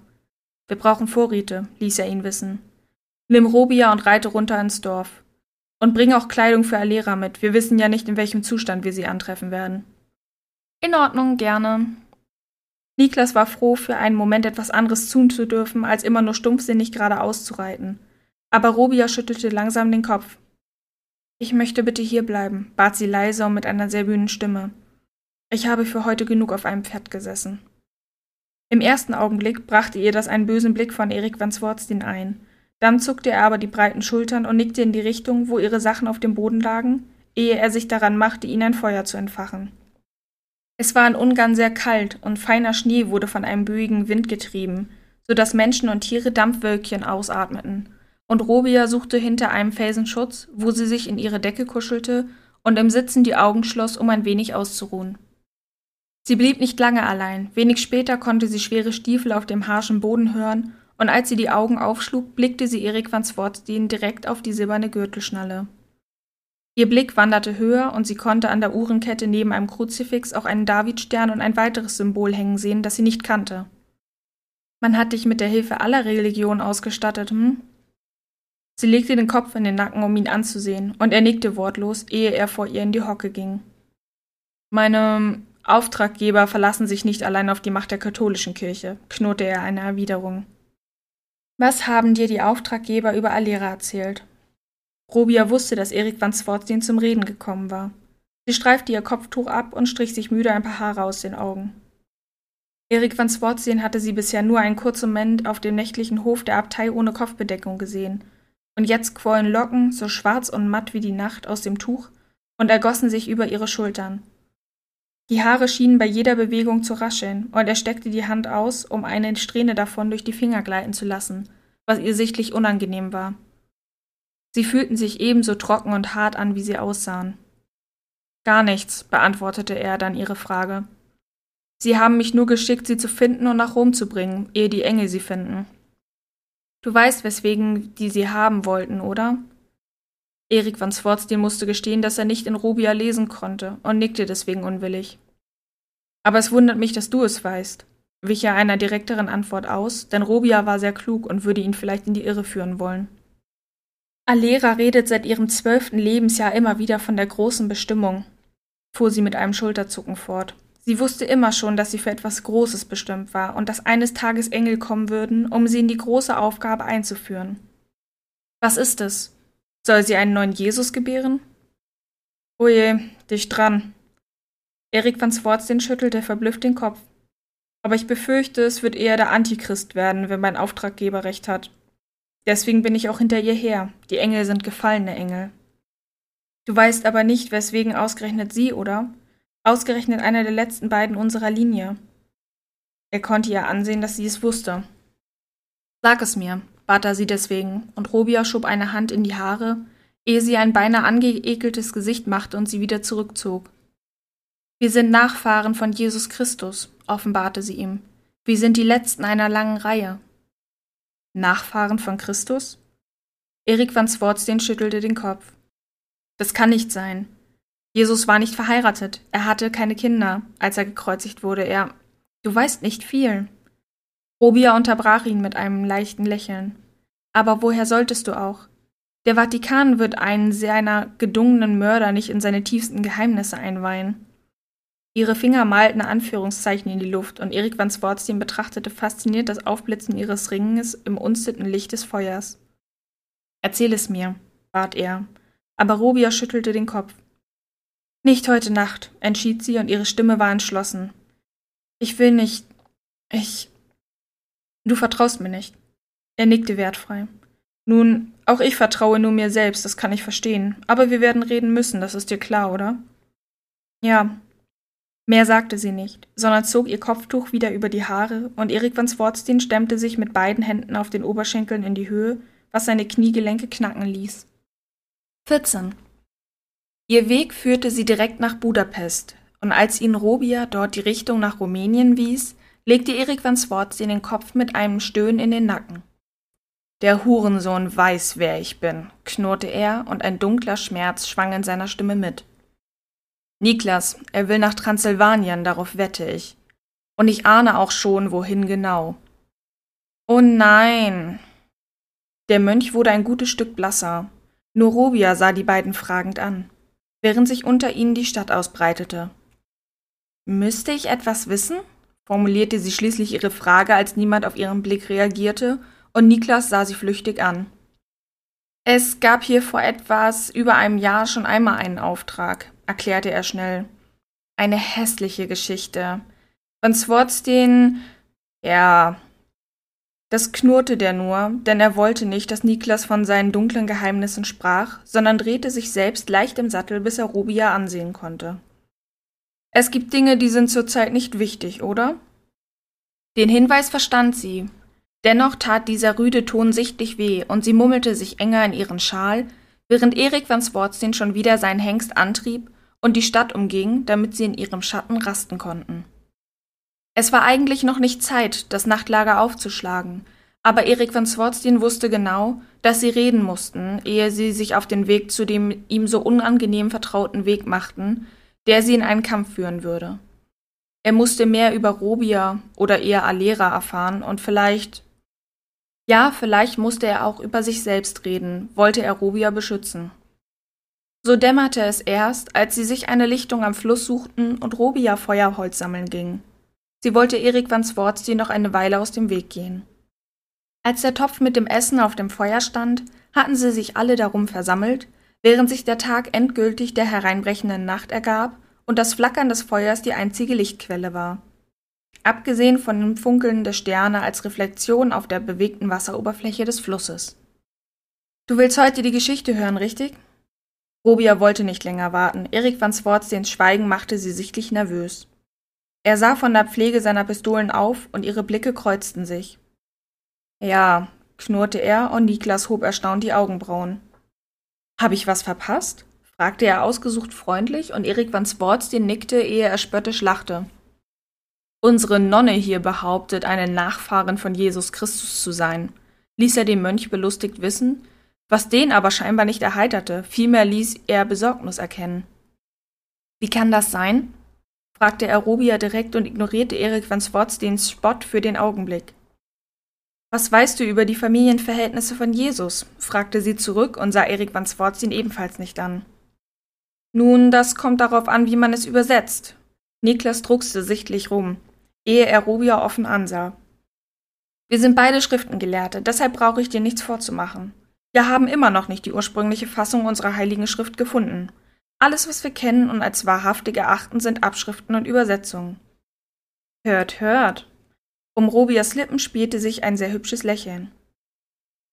Wir brauchen Vorräte, ließ er ihn wissen. Nimm Robia und reite runter ins Dorf. Und bring auch Kleidung für Alera mit. Wir wissen ja nicht, in welchem Zustand wir sie antreffen werden. In Ordnung, gerne. Niklas war froh, für einen Moment etwas anderes tun zu dürfen, als immer nur stumpfsinnig geradeaus zu reiten. Aber Robia schüttelte langsam den Kopf. Ich möchte bitte hier bleiben, bat sie leise und mit einer sehr bühnen Stimme. Ich habe für heute genug auf einem Pferd gesessen. Im ersten Augenblick brachte ihr das einen bösen Blick von Erik van Swartstein ein. Dann zuckte er aber die breiten Schultern und nickte in die Richtung, wo ihre Sachen auf dem Boden lagen, ehe er sich daran machte, ihnen ein Feuer zu entfachen. Es war in Ungarn sehr kalt und feiner Schnee wurde von einem böigen Wind getrieben, so dass Menschen und Tiere Dampfwölkchen ausatmeten und Robia suchte hinter einem Felsen Schutz, wo sie sich in ihre Decke kuschelte und im Sitzen die Augen schloss, um ein wenig auszuruhen. Sie blieb nicht lange allein. Wenig später konnte sie schwere Stiefel auf dem harschen Boden hören, und als sie die Augen aufschlug, blickte sie Erik van Swartstein direkt auf die silberne Gürtelschnalle. Ihr Blick wanderte höher und sie konnte an der Uhrenkette neben einem Kruzifix auch einen Davidstern und ein weiteres Symbol hängen sehen, das sie nicht kannte. Man hat dich mit der Hilfe aller Religionen ausgestattet, hm? Sie legte den Kopf in den Nacken, um ihn anzusehen, und er nickte wortlos, ehe er vor ihr in die Hocke ging. Meine Auftraggeber verlassen sich nicht allein auf die Macht der katholischen Kirche, knurrte er eine Erwiderung. Was haben dir die Auftraggeber über Alera erzählt? Robia wusste, dass Erik van Swartstein zum Reden gekommen war. Sie streifte ihr Kopftuch ab und strich sich müde ein paar Haare aus den Augen. Erik van Swartstein hatte sie bisher nur einen kurzen Moment auf dem nächtlichen Hof der Abtei ohne Kopfbedeckung gesehen, und jetzt quollen Locken, so schwarz und matt wie die Nacht, aus dem Tuch und ergossen sich über ihre Schultern. Die Haare schienen bei jeder Bewegung zu rascheln, und er steckte die Hand aus, um eine Strähne davon durch die Finger gleiten zu lassen, was ihr sichtlich unangenehm war. Sie fühlten sich ebenso trocken und hart an, wie sie aussahen. Gar nichts, beantwortete er dann ihre Frage. Sie haben mich nur geschickt, sie zu finden und nach Rom zu bringen, ehe die Engel sie finden. Du weißt, weswegen die sie haben wollten, oder? Erik van Swartstein musste gestehen, dass er nicht in Rubia lesen konnte und nickte deswegen unwillig. Aber es wundert mich, dass du es weißt, wich er einer direkteren Antwort aus, denn Robia war sehr klug und würde ihn vielleicht in die Irre führen wollen. Alera redet seit ihrem zwölften Lebensjahr immer wieder von der großen Bestimmung, fuhr sie mit einem Schulterzucken fort. Sie wusste immer schon, dass sie für etwas Großes bestimmt war und dass eines Tages Engel kommen würden, um sie in die große Aufgabe einzuführen. Was ist es? Soll sie einen neuen Jesus gebären? Oje, dich dran. Erik van Swartstein schüttelte verblüfft den Kopf. Aber ich befürchte, es wird eher der Antichrist werden, wenn mein Auftraggeber recht hat. Deswegen bin ich auch hinter ihr her. Die Engel sind gefallene Engel. Du weißt aber nicht, weswegen ausgerechnet sie, oder? Ausgerechnet einer der letzten beiden unserer Linie. Er konnte ihr ansehen, dass sie es wusste. Sag es mir, bat er sie deswegen, und Robia schob eine Hand in die Haare, ehe sie ein beinahe angeekeltes Gesicht machte und sie wieder zurückzog. Wir sind Nachfahren von Jesus Christus, offenbarte sie ihm. Wir sind die letzten einer langen Reihe. Nachfahren von Christus? Erik van Swartstein schüttelte den Kopf. Das kann nicht sein. Jesus war nicht verheiratet. Er hatte keine Kinder, als er gekreuzigt wurde. Er. Du weißt nicht viel. Robia unterbrach ihn mit einem leichten Lächeln. Aber woher solltest du auch? Der Vatikan wird einen seiner gedungenen Mörder nicht in seine tiefsten Geheimnisse einweihen. Ihre Finger malten Anführungszeichen in die Luft, und Erik van Swartstein betrachtete fasziniert das Aufblitzen ihres Ringes im unsteten Licht des Feuers. Erzähl es mir, bat er, aber Robia schüttelte den Kopf. Nicht heute Nacht, entschied sie, und ihre Stimme war entschlossen. Ich will nicht. Ich. Du vertraust mir nicht. Er nickte wertfrei. Nun, auch ich vertraue nur mir selbst, das kann ich verstehen. Aber wir werden reden müssen, das ist dir klar, oder? Ja. Mehr sagte sie nicht, sondern zog ihr Kopftuch wieder über die Haare, und Erik van Swartstein stemmte sich mit beiden Händen auf den Oberschenkeln in die Höhe, was seine Kniegelenke knacken ließ. 14. Ihr Weg führte sie direkt nach Budapest, und als ihn Robia dort die Richtung nach Rumänien wies, legte Erik van Swartstein den Kopf mit einem Stöhnen in den Nacken. Der Hurensohn weiß, wer ich bin, knurrte er, und ein dunkler Schmerz schwang in seiner Stimme mit. Niklas, er will nach Transsilvanien, darauf wette ich. Und ich ahne auch schon, wohin genau. Oh nein. Der Mönch wurde ein gutes Stück blasser. Nur Robia sah die beiden fragend an, während sich unter ihnen die Stadt ausbreitete. Müsste ich etwas wissen? Formulierte sie schließlich ihre Frage, als niemand auf ihren Blick reagierte und Niklas sah sie flüchtig an. Es gab hier vor etwas über einem Jahr schon einmal einen Auftrag, erklärte er schnell. Eine hässliche Geschichte. Von Swartstein, ja. Das knurrte der nur, denn er wollte nicht, dass Niklas von seinen dunklen Geheimnissen sprach, sondern drehte sich selbst leicht im Sattel, bis er Robia ansehen konnte. Es gibt Dinge, die sind zurzeit nicht wichtig, oder? Den Hinweis verstand sie, Dennoch tat dieser rüde Ton sichtlich weh, und sie mummelte sich enger in ihren Schal, während Erik van Swartstein schon wieder seinen Hengst antrieb und die Stadt umging, damit sie in ihrem Schatten rasten konnten. Es war eigentlich noch nicht Zeit, das Nachtlager aufzuschlagen, aber Erik van Swartstein wusste genau, dass sie reden mussten, ehe sie sich auf den Weg zu dem ihm so unangenehm vertrauten Weg machten, der sie in einen Kampf führen würde. Er musste mehr über Robia oder eher Alera erfahren und vielleicht ja, vielleicht musste er auch über sich selbst reden, wollte er Robia beschützen. So dämmerte es erst, als sie sich eine Lichtung am Fluss suchten und Robia Feuerholz sammeln ging. Sie wollte Erik van Swartzy noch eine Weile aus dem Weg gehen. Als der Topf mit dem Essen auf dem Feuer stand, hatten sie sich alle darum versammelt, während sich der Tag endgültig der hereinbrechenden Nacht ergab und das Flackern des Feuers die einzige Lichtquelle war. Abgesehen von dem Funkeln der Sterne als Reflexion auf der bewegten Wasseroberfläche des Flusses. Du willst heute die Geschichte hören, richtig? Robia wollte nicht länger warten. Erik van Swartsteens Schweigen machte sie sichtlich nervös. Er sah von der Pflege seiner Pistolen auf und ihre Blicke kreuzten sich. Ja, knurrte er und Niklas hob erstaunt die Augenbrauen. Hab ich was verpasst? fragte er ausgesucht freundlich und Erik van Swartstein nickte, ehe er spöttisch lachte. Unsere Nonne hier behauptet, eine Nachfahrin von Jesus Christus zu sein, ließ er den Mönch belustigt wissen, was den aber scheinbar nicht erheiterte, vielmehr ließ er Besorgnis erkennen. Wie kann das sein? fragte er Robia direkt und ignorierte Erik van Swartsteins Spott für den Augenblick. Was weißt du über die Familienverhältnisse von Jesus? fragte sie zurück und sah Erik van Swartstein ebenfalls nicht an. Nun, das kommt darauf an, wie man es übersetzt. Niklas druckste sichtlich rum, ehe er Robia offen ansah. Wir sind beide Schriftengelehrte, deshalb brauche ich dir nichts vorzumachen. Wir haben immer noch nicht die ursprüngliche Fassung unserer heiligen Schrift gefunden. Alles, was wir kennen und als wahrhaftig erachten, sind Abschriften und Übersetzungen. Hört, hört. Um Robias Lippen spielte sich ein sehr hübsches Lächeln.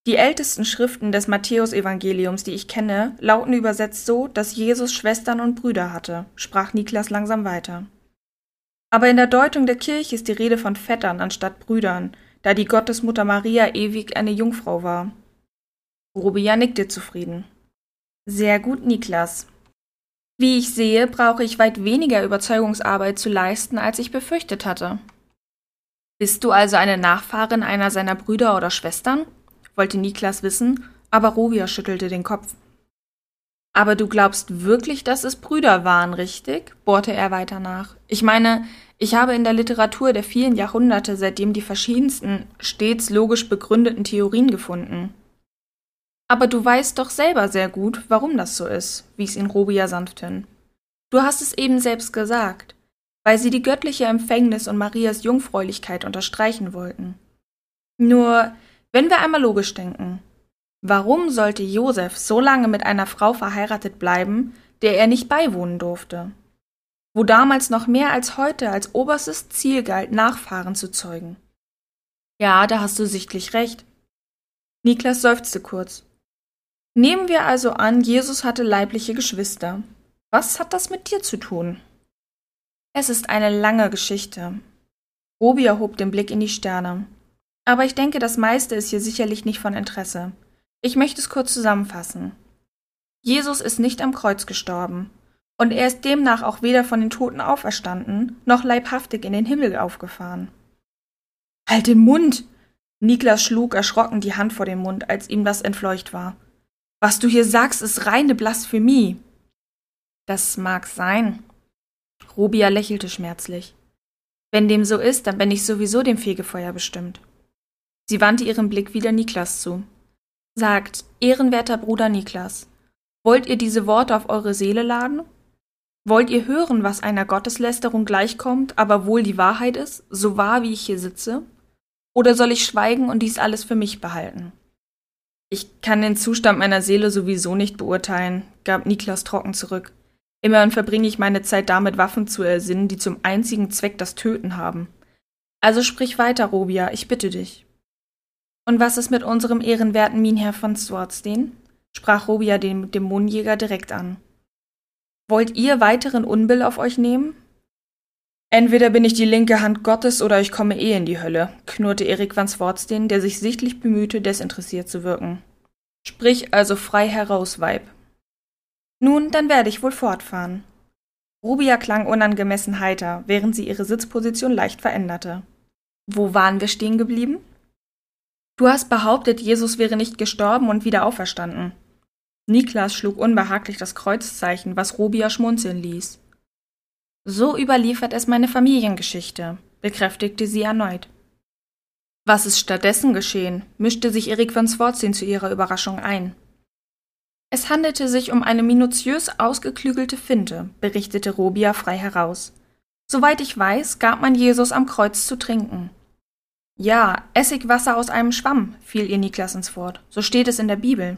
Die ältesten Schriften des Matthäusevangeliums, die ich kenne, lauten übersetzt so, dass Jesus Schwestern und Brüder hatte, sprach Niklas langsam weiter. Aber in der Deutung der Kirche ist die Rede von Vettern anstatt Brüdern, da die Gottesmutter Maria ewig eine Jungfrau war. Robia nickte zufrieden. Sehr gut, Niklas. Wie ich sehe, brauche ich weit weniger Überzeugungsarbeit zu leisten, als ich befürchtet hatte. Bist du also eine Nachfahrin einer seiner Brüder oder Schwestern? wollte Niklas wissen, aber Robia schüttelte den Kopf. Aber du glaubst wirklich, dass es Brüder waren, richtig? bohrte er weiter nach. Ich meine, ich habe in der Literatur der vielen Jahrhunderte seitdem die verschiedensten, stets logisch begründeten Theorien gefunden. Aber du weißt doch selber sehr gut, warum das so ist, wies ihn Robia sanft hin. Du hast es eben selbst gesagt, weil sie die göttliche Empfängnis und Marias Jungfräulichkeit unterstreichen wollten. Nur, wenn wir einmal logisch denken, warum sollte Josef so lange mit einer Frau verheiratet bleiben, der er nicht beiwohnen durfte? Wo damals noch mehr als heute als oberstes Ziel galt, Nachfahren zu zeugen. Ja, da hast du sichtlich recht. Niklas seufzte kurz. Nehmen wir also an, Jesus hatte leibliche Geschwister. Was hat das mit dir zu tun? Es ist eine lange Geschichte. Robi erhob den Blick in die Sterne. Aber ich denke, das meiste ist hier sicherlich nicht von Interesse. Ich möchte es kurz zusammenfassen. Jesus ist nicht am Kreuz gestorben, und er ist demnach auch weder von den Toten auferstanden, noch leibhaftig in den Himmel aufgefahren. Halt den Mund! Niklas schlug erschrocken die Hand vor den Mund, als ihm das entfleucht war. Was du hier sagst, ist reine Blasphemie. Das mag sein. Robia lächelte schmerzlich. Wenn dem so ist, dann bin ich sowieso dem Fegefeuer bestimmt. Sie wandte ihren Blick wieder Niklas zu. Sagt, ehrenwerter Bruder Niklas, wollt ihr diese Worte auf eure Seele laden? Wollt ihr hören, was einer Gotteslästerung gleichkommt, aber wohl die Wahrheit ist, so wahr wie ich hier sitze? Oder soll ich schweigen und dies alles für mich behalten? Ich kann den Zustand meiner Seele sowieso nicht beurteilen, gab Niklas trocken zurück. Immerhin verbringe ich meine Zeit damit, Waffen zu ersinnen, die zum einzigen Zweck das Töten haben. Also sprich weiter, Robia, ich bitte dich. Und was ist mit unserem ehrenwerten Minherr von Swartstein? sprach Robia den Dämonenjäger direkt an. Wollt ihr weiteren Unbill auf euch nehmen? Entweder bin ich die linke Hand Gottes oder ich komme eh in die Hölle, knurrte Erik van Swartstein, der sich sichtlich bemühte, desinteressiert zu wirken. Sprich also frei heraus, Weib. Nun, dann werde ich wohl fortfahren. Rubia klang unangemessen heiter, während sie ihre Sitzposition leicht veränderte. Wo waren wir stehen geblieben? Du hast behauptet, Jesus wäre nicht gestorben und wieder auferstanden. Niklas schlug unbehaglich das Kreuzzeichen, was Robia schmunzeln ließ. So überliefert es meine Familiengeschichte, bekräftigte sie erneut. Was ist stattdessen geschehen? mischte sich Erik von Swarzin zu ihrer Überraschung ein. Es handelte sich um eine minutiös ausgeklügelte Finte, berichtete Robia frei heraus. Soweit ich weiß, gab man Jesus am Kreuz zu trinken. Ja, Essigwasser aus einem Schwamm, fiel ihr Niklas ins Wort. So steht es in der Bibel.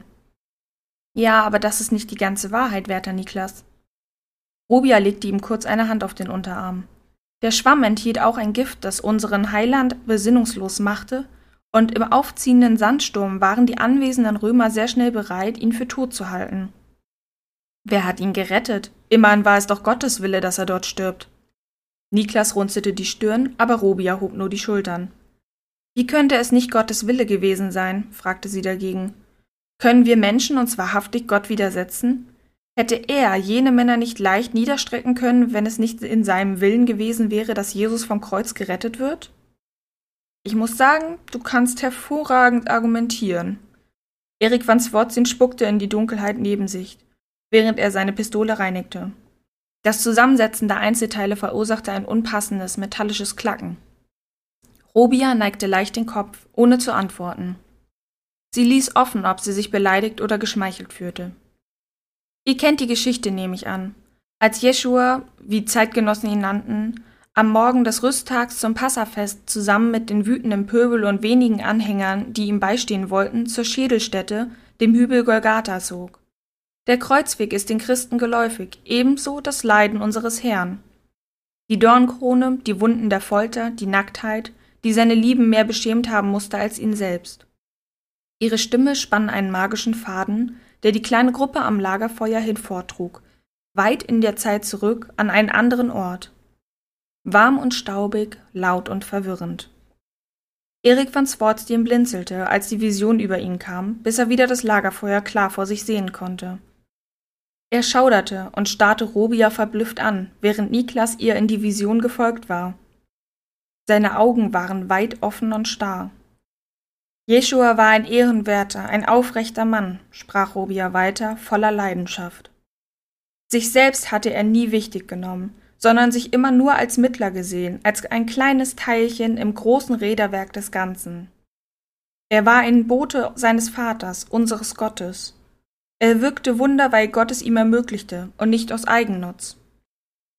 Ja, aber das ist nicht die ganze Wahrheit, werter Niklas. Robia legte ihm kurz eine Hand auf den Unterarm. Der Schwamm enthielt auch ein Gift, das unseren Heiland besinnungslos machte, und im aufziehenden Sandsturm waren die anwesenden Römer sehr schnell bereit, ihn für tot zu halten. Wer hat ihn gerettet? Immerhin war es doch Gottes Wille, dass er dort stirbt. Niklas runzelte die Stirn, aber Robia hob nur die Schultern. Wie könnte es nicht Gottes Wille gewesen sein? fragte sie dagegen. Können wir Menschen uns wahrhaftig Gott widersetzen? Hätte er jene Männer nicht leicht niederstrecken können, wenn es nicht in seinem Willen gewesen wäre, dass Jesus vom Kreuz gerettet wird? Ich muss sagen, du kannst hervorragend argumentieren. Erik van Swordzin spuckte in die Dunkelheit neben sich, während er seine Pistole reinigte. Das Zusammensetzen der Einzelteile verursachte ein unpassendes, metallisches Klacken. Robia neigte leicht den Kopf, ohne zu antworten. Sie ließ offen, ob sie sich beleidigt oder geschmeichelt fühlte. Ihr kennt die Geschichte, nehme ich an. Als Jeschua, wie Zeitgenossen ihn nannten, am Morgen des Rüsttags zum Passafest zusammen mit den wütenden Pöbel und wenigen Anhängern, die ihm beistehen wollten, zur Schädelstätte, dem Hügel Golgatha zog. Der Kreuzweg ist den Christen geläufig, ebenso das Leiden unseres Herrn. Die Dornkrone, die Wunden der Folter, die Nacktheit, die seine Lieben mehr beschämt haben musste als ihn selbst. Ihre Stimme spann einen magischen Faden, der die kleine Gruppe am Lagerfeuer hinforttrug, weit in der Zeit zurück an einen anderen Ort. Warm und staubig, laut und verwirrend. Erik van Swartstein blinzelte, als die Vision über ihn kam, bis er wieder das Lagerfeuer klar vor sich sehen konnte. Er schauderte und starrte Robia verblüfft an, während Niklas ihr in die Vision gefolgt war. Seine Augen waren weit offen und starr. Jeschua war ein ehrenwerter, ein aufrechter Mann, sprach Robia weiter, voller Leidenschaft. Sich selbst hatte er nie wichtig genommen, sondern sich immer nur als Mittler gesehen, als ein kleines Teilchen im großen Räderwerk des Ganzen. Er war ein Bote seines Vaters, unseres Gottes. Er wirkte Wunder, weil Gott es ihm ermöglichte und nicht aus Eigennutz.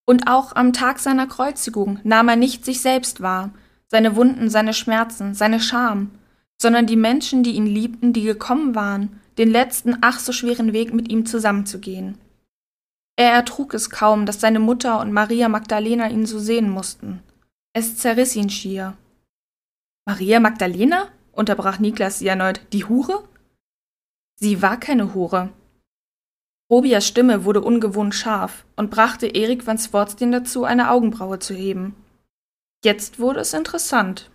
Und auch am Tag seiner Kreuzigung nahm er nicht sich selbst wahr, seine Wunden, seine Schmerzen, seine Scham, sondern die Menschen, die ihn liebten, die gekommen waren, den letzten ach so schweren Weg mit ihm zusammenzugehen. Er ertrug es kaum, dass seine Mutter und Maria Magdalena ihn so sehen mussten. Es zerriss ihn schier. Maria Magdalena? unterbrach Niklas sie erneut. Die Hure? Sie war keine Hure. Robias Stimme wurde ungewohnt scharf und brachte Erik van Swartstein dazu, eine Augenbraue zu heben. Jetzt wurde es interessant.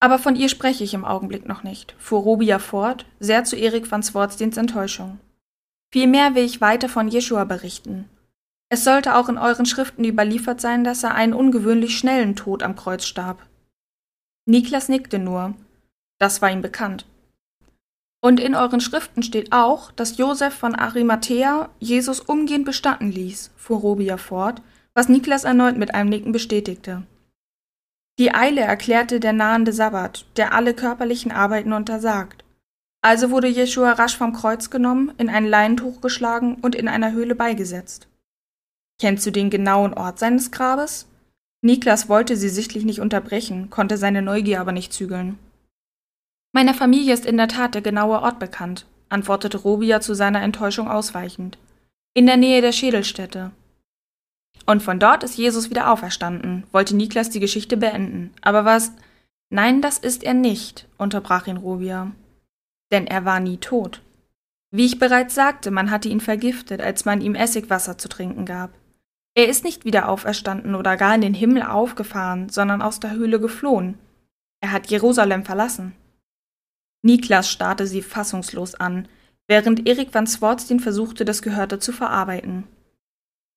Aber von ihr spreche ich im Augenblick noch nicht, fuhr Robia fort, sehr zu Erik van Swartsteins Enttäuschung. Vielmehr will ich weiter von Jeschua berichten. Es sollte auch in euren Schriften überliefert sein, dass er einen ungewöhnlich schnellen Tod am Kreuz starb. Niklas nickte nur. Das war ihm bekannt. Und in euren Schriften steht auch, dass Josef von Arimathea Jesus umgehend bestatten ließ, fuhr Robia fort, was Niklas erneut mit einem Nicken bestätigte. Die Eile erklärte der nahende Sabbat, der alle körperlichen Arbeiten untersagt. Also wurde Jeschua rasch vom Kreuz genommen, in ein Leintuch geschlagen und in einer Höhle beigesetzt. Kennst du den genauen Ort seines Grabes? Niklas wollte sie sichtlich nicht unterbrechen, konnte seine Neugier aber nicht zügeln. Meiner Familie ist in der Tat der genaue Ort bekannt, antwortete Robia zu seiner Enttäuschung ausweichend. In der Nähe der Schädelstätte. Und von dort ist Jesus wieder auferstanden, wollte Niklas die Geschichte beenden. Aber was? Nein, das ist er nicht, unterbrach ihn Robia. Denn er war nie tot. Wie ich bereits sagte, man hatte ihn vergiftet, als man ihm Essigwasser zu trinken gab. Er ist nicht wieder auferstanden oder gar in den Himmel aufgefahren, sondern aus der Höhle geflohen. Er hat Jerusalem verlassen. Niklas starrte sie fassungslos an, während Erik van Swartstein versuchte, das Gehörte zu verarbeiten.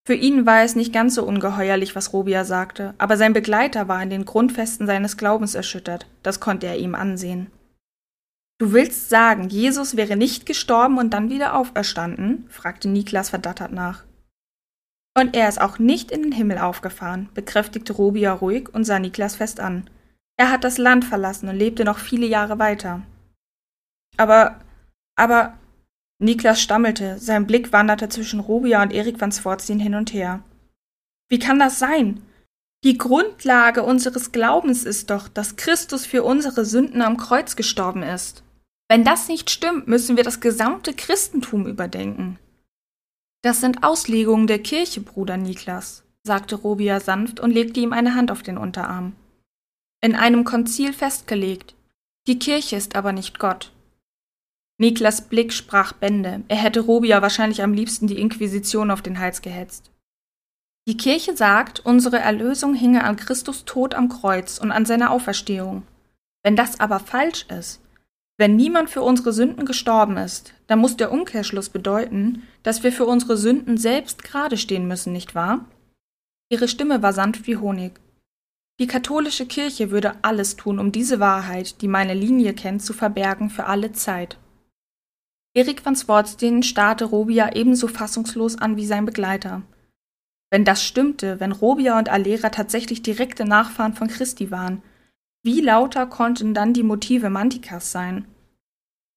Für ihn war es nicht ganz so ungeheuerlich, was Robia sagte, aber sein Begleiter war in den Grundfesten seines Glaubens erschüttert, das konnte er ihm ansehen. Du willst sagen, Jesus wäre nicht gestorben und dann wieder auferstanden? fragte Niklas verdattert nach. Und er ist auch nicht in den Himmel aufgefahren, bekräftigte Robia ruhig und sah Niklas fest an. Er hat das Land verlassen und lebte noch viele Jahre weiter. Aber, aber, Niklas stammelte, sein Blick wanderte zwischen Robia und Erik van Swartzien hin und her. Wie kann das sein? Die Grundlage unseres Glaubens ist doch, dass Christus für unsere Sünden am Kreuz gestorben ist. Wenn das nicht stimmt, müssen wir das gesamte Christentum überdenken. Das sind Auslegungen der Kirche, Bruder Niklas, sagte Robia sanft und legte ihm eine Hand auf den Unterarm. In einem Konzil festgelegt. Die Kirche ist aber nicht Gott. Niklas Blick sprach Bände. Er hätte Robia wahrscheinlich am liebsten die Inquisition auf den Hals gehetzt. Die Kirche sagt, unsere Erlösung hinge an Christus Tod am Kreuz und an seiner Auferstehung. Wenn das aber falsch ist, wenn niemand für unsere Sünden gestorben ist, dann muss der Umkehrschluss bedeuten, dass wir für unsere Sünden selbst gerade stehen müssen, nicht wahr? Ihre Stimme war sanft wie Honig. Die katholische Kirche würde alles tun, um diese Wahrheit, die meine Linie kennt, zu verbergen für alle Zeit. Erik van Swartstein starrte Robia ebenso fassungslos an wie sein Begleiter. Wenn das stimmte, wenn Robia und Alera tatsächlich direkte Nachfahren von Christi waren, wie lauter konnten dann die Motive Mantikas sein?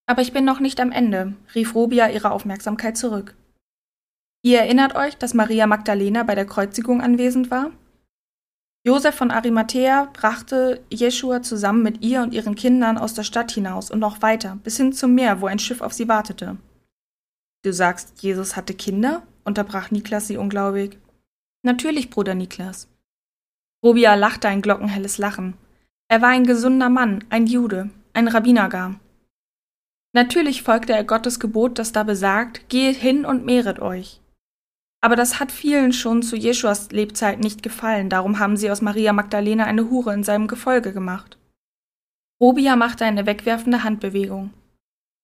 Aber ich bin noch nicht am Ende, rief Robia ihre Aufmerksamkeit zurück. Ihr erinnert euch, dass Maria Magdalena bei der Kreuzigung anwesend war? Josef von Arimathea brachte Jeschua zusammen mit ihr und ihren Kindern aus der Stadt hinaus und noch weiter, bis hin zum Meer, wo ein Schiff auf sie wartete. Du sagst, Jesus hatte Kinder? unterbrach Niklas sie ungläubig. Natürlich, Bruder Niklas. Robia lachte ein glockenhelles Lachen. Er war ein gesunder Mann, ein Jude, ein Rabbiner gar. Natürlich folgte er Gottes Gebot, das da besagt, geht hin und mehret euch. Aber das hat vielen schon zu Jeschuas Lebzeit nicht gefallen, darum haben sie aus Maria Magdalena eine Hure in seinem Gefolge gemacht. Robia machte eine wegwerfende Handbewegung.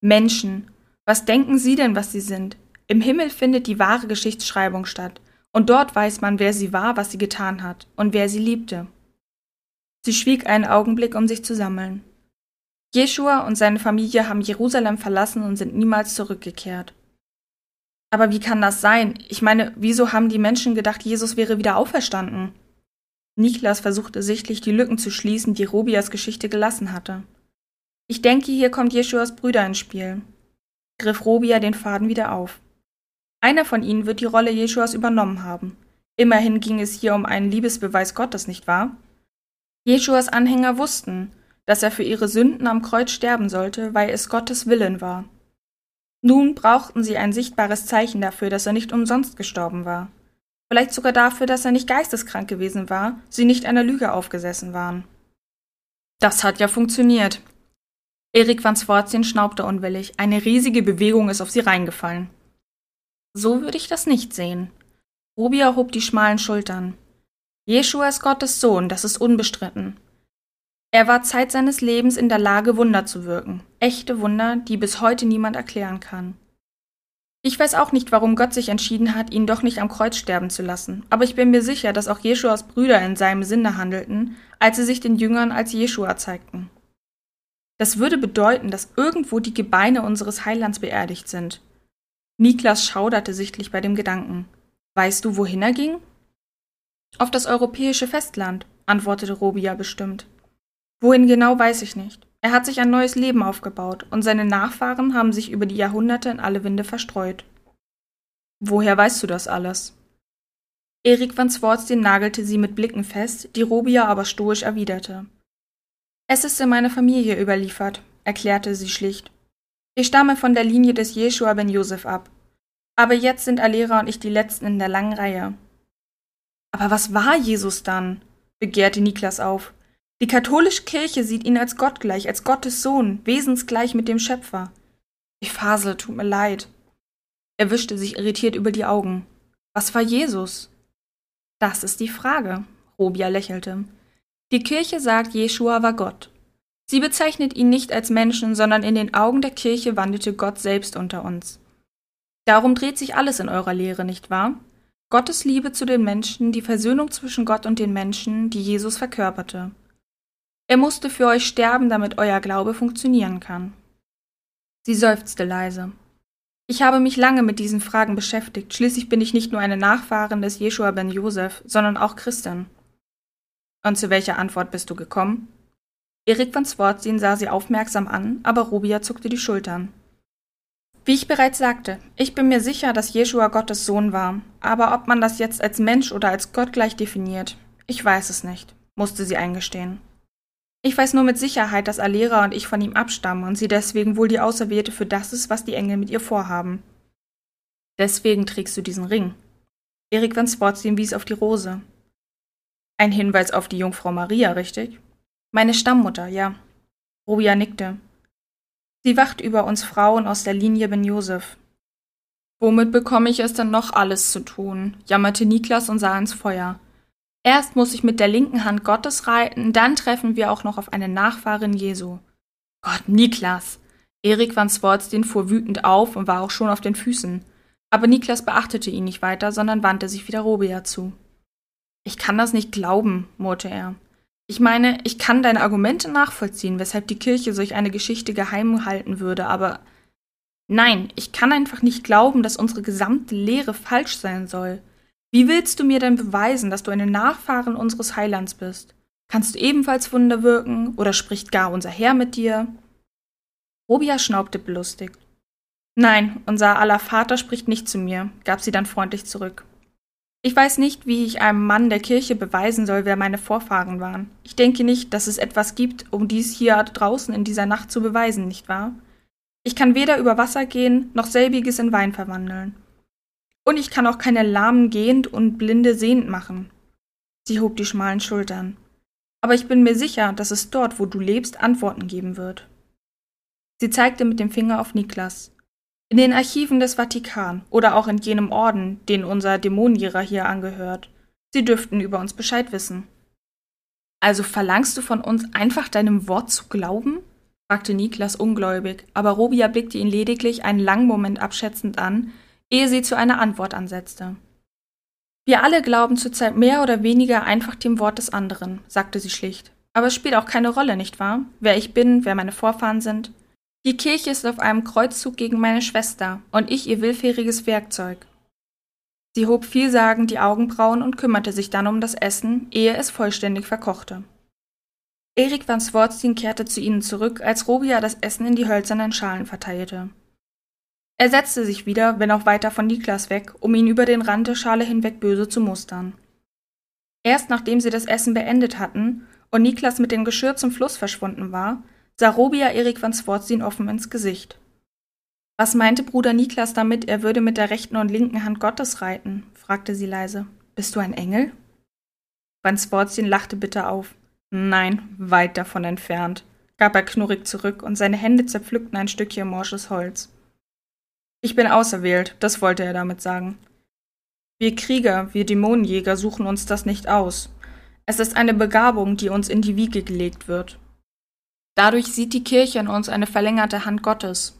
Menschen, was denken Sie denn, was Sie sind? Im Himmel findet die wahre Geschichtsschreibung statt. Und dort weiß man, wer sie war, was sie getan hat und wer sie liebte. Sie schwieg einen Augenblick, um sich zu sammeln. Jeschua und seine Familie haben Jerusalem verlassen und sind niemals zurückgekehrt. Aber wie kann das sein? Ich meine, wieso haben die Menschen gedacht, Jesus wäre wieder auferstanden? Niklas versuchte sichtlich die Lücken zu schließen, die Robias Geschichte gelassen hatte. Ich denke, hier kommt Jeschuas Brüder ins Spiel. Griff Robia den Faden wieder auf. Einer von ihnen wird die Rolle Jeschuas übernommen haben. Immerhin ging es hier um einen Liebesbeweis Gottes, nicht wahr? Jeschuas Anhänger wussten, dass er für ihre Sünden am Kreuz sterben sollte, weil es Gottes Willen war. Nun brauchten sie ein sichtbares Zeichen dafür, dass er nicht umsonst gestorben war. Vielleicht sogar dafür, dass er nicht geisteskrank gewesen war, sie nicht einer Lüge aufgesessen waren. Das hat ja funktioniert. Erik van Swarzien schnaubte unwillig. Eine riesige Bewegung ist auf sie reingefallen. So würde ich das nicht sehen. Robia hob die schmalen Schultern. Jeschua ist Gottes Sohn, das ist unbestritten. Er war Zeit seines Lebens in der Lage, Wunder zu wirken. Echte Wunder, die bis heute niemand erklären kann. Ich weiß auch nicht, warum Gott sich entschieden hat, ihn doch nicht am Kreuz sterben zu lassen, aber ich bin mir sicher, dass auch Jeschuas Brüder in seinem Sinne handelten, als sie sich den Jüngern als Jeschua zeigten. Das würde bedeuten, dass irgendwo die Gebeine unseres Heilands beerdigt sind, Niklas schauderte sichtlich bei dem Gedanken. Weißt du, wohin er ging? Auf das europäische Festland, antwortete Robia bestimmt. Wohin genau weiß ich nicht. Er hat sich ein neues Leben aufgebaut, und seine Nachfahren haben sich über die Jahrhunderte in alle Winde verstreut. Woher weißt du das alles? Erik van Swartstein nagelte sie mit Blicken fest, die Robia aber stoisch erwiderte. Es ist in meiner Familie überliefert, erklärte sie schlicht. Ich stamme von der Linie des Jeschua ben Josef ab. Aber jetzt sind Alera und ich die Letzten in der langen Reihe. Aber was war Jesus dann? begehrte Niklas auf. Die katholische Kirche sieht ihn als Gott gleich, als Gottes Sohn, wesensgleich mit dem Schöpfer. Ich fasel, tut mir leid. Er wischte sich irritiert über die Augen. Was war Jesus? Das ist die Frage, Robia lächelte. Die Kirche sagt, Jeschua war Gott. Sie bezeichnet ihn nicht als Menschen, sondern in den Augen der Kirche wandelte Gott selbst unter uns. Darum dreht sich alles in eurer Lehre, nicht wahr? Gottes Liebe zu den Menschen, die Versöhnung zwischen Gott und den Menschen, die Jesus verkörperte. Er musste für euch sterben, damit euer Glaube funktionieren kann. Sie seufzte leise. Ich habe mich lange mit diesen Fragen beschäftigt. Schließlich bin ich nicht nur eine Nachfahrin des Jeschua ben Josef, sondern auch Christin. Und zu welcher Antwort bist du gekommen? Erik van Swartzien sah sie aufmerksam an, aber Robia zuckte die Schultern. Wie ich bereits sagte, ich bin mir sicher, dass Jeschua Gottes Sohn war, aber ob man das jetzt als Mensch oder als Gott gleich definiert, ich weiß es nicht, musste sie eingestehen. Ich weiß nur mit Sicherheit, dass Alera und ich von ihm abstammen und sie deswegen wohl die Auserwählte für das ist, was die Engel mit ihr vorhaben. Deswegen trägst du diesen Ring. Erik van Sportstein wies auf die Rose. Ein Hinweis auf die Jungfrau Maria, richtig? Meine Stammmutter, ja. Rubia nickte. Sie wacht über uns Frauen aus der Linie Ben Josef. Womit bekomme ich es denn noch alles zu tun? jammerte Niklas und sah ins Feuer. Erst muss ich mit der linken Hand Gottes reiten, dann treffen wir auch noch auf eine Nachfahrin Jesu. Gott, Niklas! Erik van Swartstein fuhr wütend auf und war auch schon auf den Füßen. Aber Niklas beachtete ihn nicht weiter, sondern wandte sich wieder Robia zu. Ich kann das nicht glauben, murrte er. Ich meine, ich kann deine Argumente nachvollziehen, weshalb die Kirche solch eine Geschichte geheim halten würde, aber nein, ich kann einfach nicht glauben, dass unsere gesamte Lehre falsch sein soll. Wie willst du mir denn beweisen, dass du eine Nachfahren unseres Heilands bist? Kannst du ebenfalls Wunder wirken oder spricht gar unser Herr mit dir? Robia schnaubte belustigt. Nein, unser aller Vater spricht nicht zu mir, gab sie dann freundlich zurück. Ich weiß nicht, wie ich einem Mann der Kirche beweisen soll, wer meine Vorfahren waren. Ich denke nicht, dass es etwas gibt, um dies hier draußen in dieser Nacht zu beweisen, nicht wahr? Ich kann weder über Wasser gehen, noch selbiges in Wein verwandeln. Und ich kann auch keine Lahmen gehend und Blinde sehend machen. Sie hob die schmalen Schultern. Aber ich bin mir sicher, dass es dort, wo du lebst, Antworten geben wird. Sie zeigte mit dem Finger auf Niklas. In den Archiven des Vatikan oder auch in jenem Orden, den unser Dämonenjäger hier angehört. Sie dürften über uns Bescheid wissen. Also verlangst du von uns einfach deinem Wort zu glauben? fragte Niklas ungläubig, aber Robia blickte ihn lediglich einen langen Moment abschätzend an, ehe sie zu einer Antwort ansetzte. Wir alle glauben zurzeit mehr oder weniger einfach dem Wort des anderen, sagte sie schlicht. Aber es spielt auch keine Rolle, nicht wahr? Wer ich bin, wer meine Vorfahren sind. Die Kirche ist auf einem Kreuzzug gegen meine Schwester und ich ihr willfähriges Werkzeug. Sie hob vielsagend die Augenbrauen und kümmerte sich dann um das Essen, ehe es vollständig verkochte. Erik van Swartstein kehrte zu ihnen zurück, als Robia das Essen in die hölzernen Schalen verteilte. Er setzte sich wieder, wenn auch weiter von Niklas weg, um ihn über den Rand der Schale hinweg böse zu mustern. Erst nachdem sie das Essen beendet hatten und Niklas mit dem Geschirr zum Fluss verschwunden war, sah Robia Erik van Swartzin offen ins Gesicht. Was meinte Bruder Niklas damit, er würde mit der rechten und linken Hand Gottes reiten? fragte sie leise. Bist du ein Engel? Van Swartzin lachte bitter auf. Nein, weit davon entfernt, gab er knurrig zurück, und seine Hände zerpflückten ein Stückchen morsches Holz. Ich bin auserwählt, das wollte er damit sagen. Wir Krieger, wir Dämonenjäger suchen uns das nicht aus. Es ist eine Begabung, die uns in die Wiege gelegt wird. Dadurch sieht die Kirche in uns eine verlängerte Hand Gottes.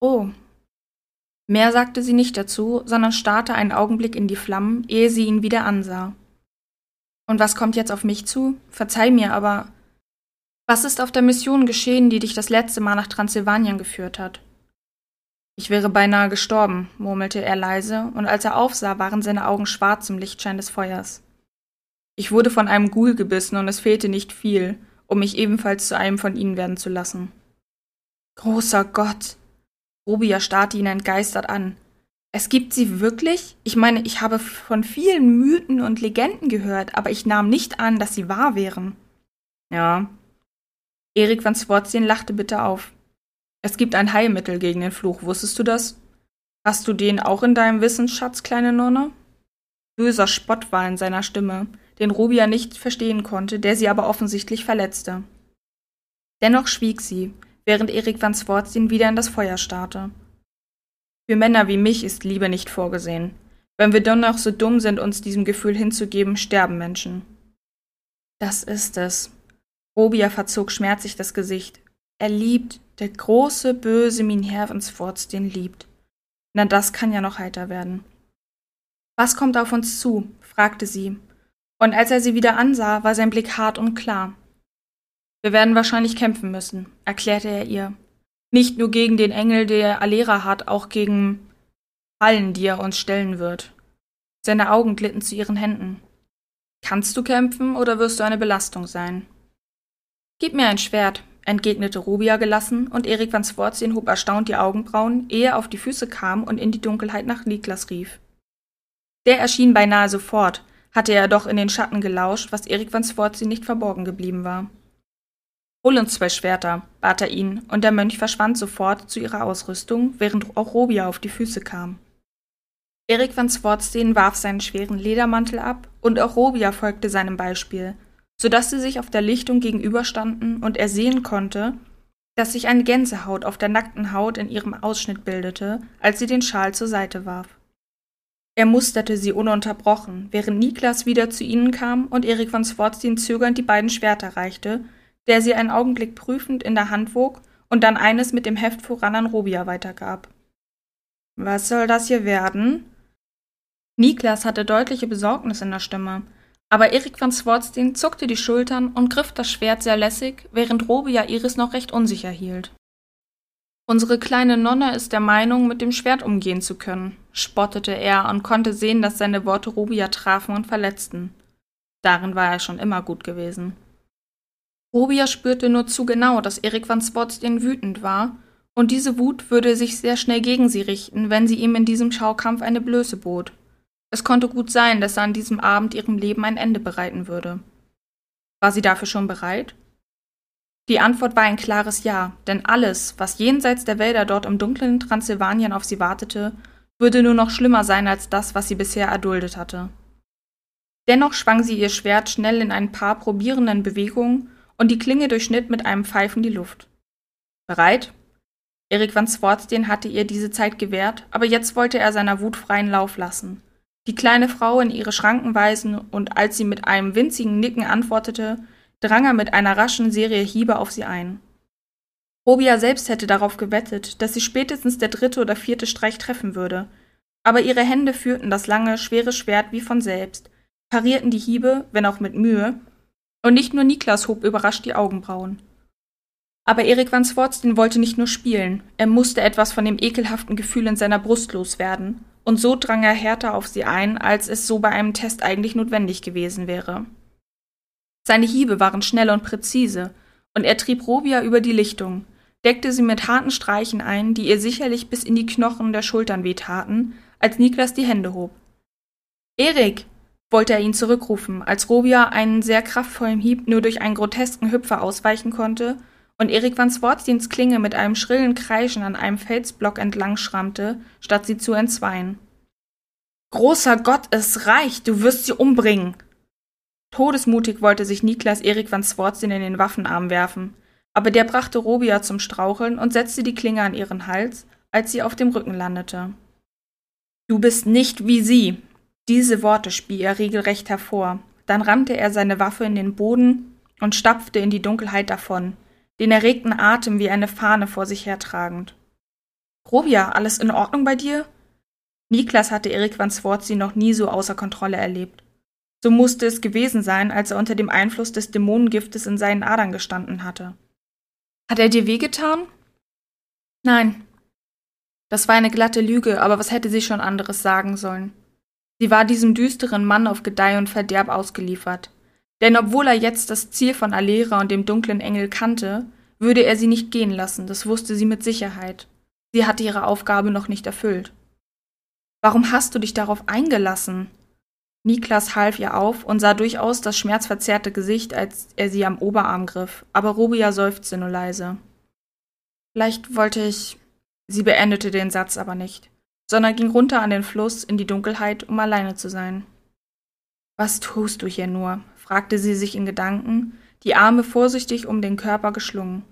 Oh. Mehr sagte sie nicht dazu, sondern starrte einen Augenblick in die Flammen, ehe sie ihn wieder ansah. Und was kommt jetzt auf mich zu? Verzeih mir, aber was ist auf der Mission geschehen, die dich das letzte Mal nach Transsilvanien geführt hat? Ich wäre beinahe gestorben, murmelte er leise, und als er aufsah, waren seine Augen schwarz im Lichtschein des Feuers. Ich wurde von einem Ghoul gebissen und es fehlte nicht viel, um mich ebenfalls zu einem von ihnen werden zu lassen. Großer Gott! Robia starrte ihn entgeistert an. Es gibt sie wirklich? Ich meine, ich habe von vielen Mythen und Legenden gehört, aber ich nahm nicht an, dass sie wahr wären. Ja. Erik van Swartzien lachte bitte auf. Es gibt ein Heilmittel gegen den Fluch, wusstest du das? Hast du den auch in deinem Wissensschatz, kleine Nonne? Böser Spott war in seiner Stimme, den Rubia nicht verstehen konnte, der sie aber offensichtlich verletzte. Dennoch schwieg sie, während Erik van Swartzin wieder in das Feuer starrte. Für Männer wie mich ist Liebe nicht vorgesehen. Wenn wir dennoch so dumm sind, uns diesem Gefühl hinzugeben, sterben Menschen. Das ist es. Robia verzog schmerzlich das Gesicht. Er liebt, der große, böse Minhervensforts den liebt. Na, das kann ja noch heiter werden. Was kommt auf uns zu? fragte sie, und als er sie wieder ansah, war sein Blick hart und klar. Wir werden wahrscheinlich kämpfen müssen, erklärte er ihr. Nicht nur gegen den Engel, der Alera hat, auch gegen Fallen, die er uns stellen wird. Seine Augen glitten zu ihren Händen. Kannst du kämpfen oder wirst du eine Belastung sein? Gib mir ein Schwert, entgegnete Rubia gelassen, und Erik van Sfortien hob erstaunt die Augenbrauen, ehe er auf die Füße kam und in die Dunkelheit nach Niklas rief. Der erschien beinahe sofort, hatte er doch in den Schatten gelauscht, was Erik van Sfortien nicht verborgen geblieben war. Hol uns zwei Schwerter, bat er ihn, und der Mönch verschwand sofort zu ihrer Ausrüstung, während auch Robia auf die Füße kam. Erik van Swartstein warf seinen schweren Ledermantel ab, und auch Robia folgte seinem Beispiel, so dass sie sich auf der Lichtung gegenüberstanden und er sehen konnte, dass sich eine Gänsehaut auf der nackten Haut in ihrem Ausschnitt bildete, als sie den Schal zur Seite warf. Er musterte sie ununterbrochen, während Niklas wieder zu ihnen kam und Erik von Swartstein zögernd die beiden Schwerter reichte, der sie einen Augenblick prüfend in der Hand wog und dann eines mit dem Heft voran an Robia weitergab. Was soll das hier werden? Niklas hatte deutliche Besorgnis in der Stimme, aber Erik van Swartstein zuckte die Schultern und griff das Schwert sehr lässig, während Robia Iris noch recht unsicher hielt. Unsere kleine Nonne ist der Meinung, mit dem Schwert umgehen zu können, spottete er und konnte sehen, dass seine Worte Robia trafen und verletzten. Darin war er schon immer gut gewesen. Robia spürte nur zu genau, dass Erik van Spotsden wütend war, und diese Wut würde sich sehr schnell gegen sie richten, wenn sie ihm in diesem Schaukampf eine Blöße bot. Es konnte gut sein, dass er an diesem Abend ihrem Leben ein Ende bereiten würde. War sie dafür schon bereit? Die Antwort war ein klares Ja, denn alles, was jenseits der Wälder dort im dunklen Transsilvanien auf sie wartete, würde nur noch schlimmer sein als das, was sie bisher erduldet hatte. Dennoch schwang sie ihr Schwert schnell in ein paar probierenden Bewegungen und die Klinge durchschnitt mit einem Pfeifen die Luft. Bereit? Erik van Swartstein hatte ihr diese Zeit gewährt, aber jetzt wollte er seiner Wut freien Lauf lassen. Die kleine Frau in ihre Schranken weisen, und als sie mit einem winzigen Nicken antwortete, drang er mit einer raschen Serie Hiebe auf sie ein. Robia selbst hätte darauf gewettet, dass sie spätestens der dritte oder vierte Streich treffen würde, aber ihre Hände führten das lange, schwere Schwert wie von selbst, parierten die Hiebe, wenn auch mit Mühe, und nicht nur Niklas hob überrascht die Augenbrauen. Aber Erik van Swartstein wollte nicht nur spielen, er musste etwas von dem ekelhaften Gefühl in seiner Brust loswerden, und so drang er härter auf sie ein, als es so bei einem Test eigentlich notwendig gewesen wäre. Seine Hiebe waren schnell und präzise, und er trieb Robia über die Lichtung, deckte sie mit harten Streichen ein, die ihr sicherlich bis in die Knochen der Schultern wehtaten, als Niklas die Hände hob. Erik! wollte er ihn zurückrufen, als Robia einen sehr kraftvollen Hieb nur durch einen grotesken Hüpfer ausweichen konnte und Erik van Swartsteins Klinge mit einem schrillen Kreischen an einem Felsblock entlang schrammte, statt sie zu entzweien. Großer Gott, es reicht, du wirst sie umbringen! Todesmutig wollte sich Niklas Erik van Swartstein in den Waffenarm werfen, aber der brachte Robia zum Straucheln und setzte die Klinge an ihren Hals, als sie auf dem Rücken landete. Du bist nicht wie sie, diese Worte spie er regelrecht hervor, dann rammte er seine Waffe in den Boden und stapfte in die Dunkelheit davon, den erregten Atem wie eine Fahne vor sich hertragend. Robia, alles in Ordnung bei dir? Niklas hatte Erik van Swartzy noch nie so außer Kontrolle erlebt. So musste es gewesen sein, als er unter dem Einfluss des Dämonengiftes in seinen Adern gestanden hatte. Hat er dir wehgetan? Nein. Das war eine glatte Lüge, aber was hätte sie schon anderes sagen sollen? Sie war diesem düsteren Mann auf Gedeih und Verderb ausgeliefert. Denn obwohl er jetzt das Ziel von Alera und dem dunklen Engel kannte, würde er sie nicht gehen lassen, das wusste sie mit Sicherheit. Sie hatte ihre Aufgabe noch nicht erfüllt. Warum hast du dich darauf eingelassen? Niklas half ihr auf und sah durchaus das schmerzverzerrte Gesicht, als er sie am Oberarm griff, aber Rubia seufzte nur leise. Vielleicht wollte ich. Sie beendete den Satz aber nicht sondern ging runter an den Fluss in die Dunkelheit, um alleine zu sein. Was tust du hier nur? fragte sie sich in Gedanken, die Arme vorsichtig um den Körper geschlungen.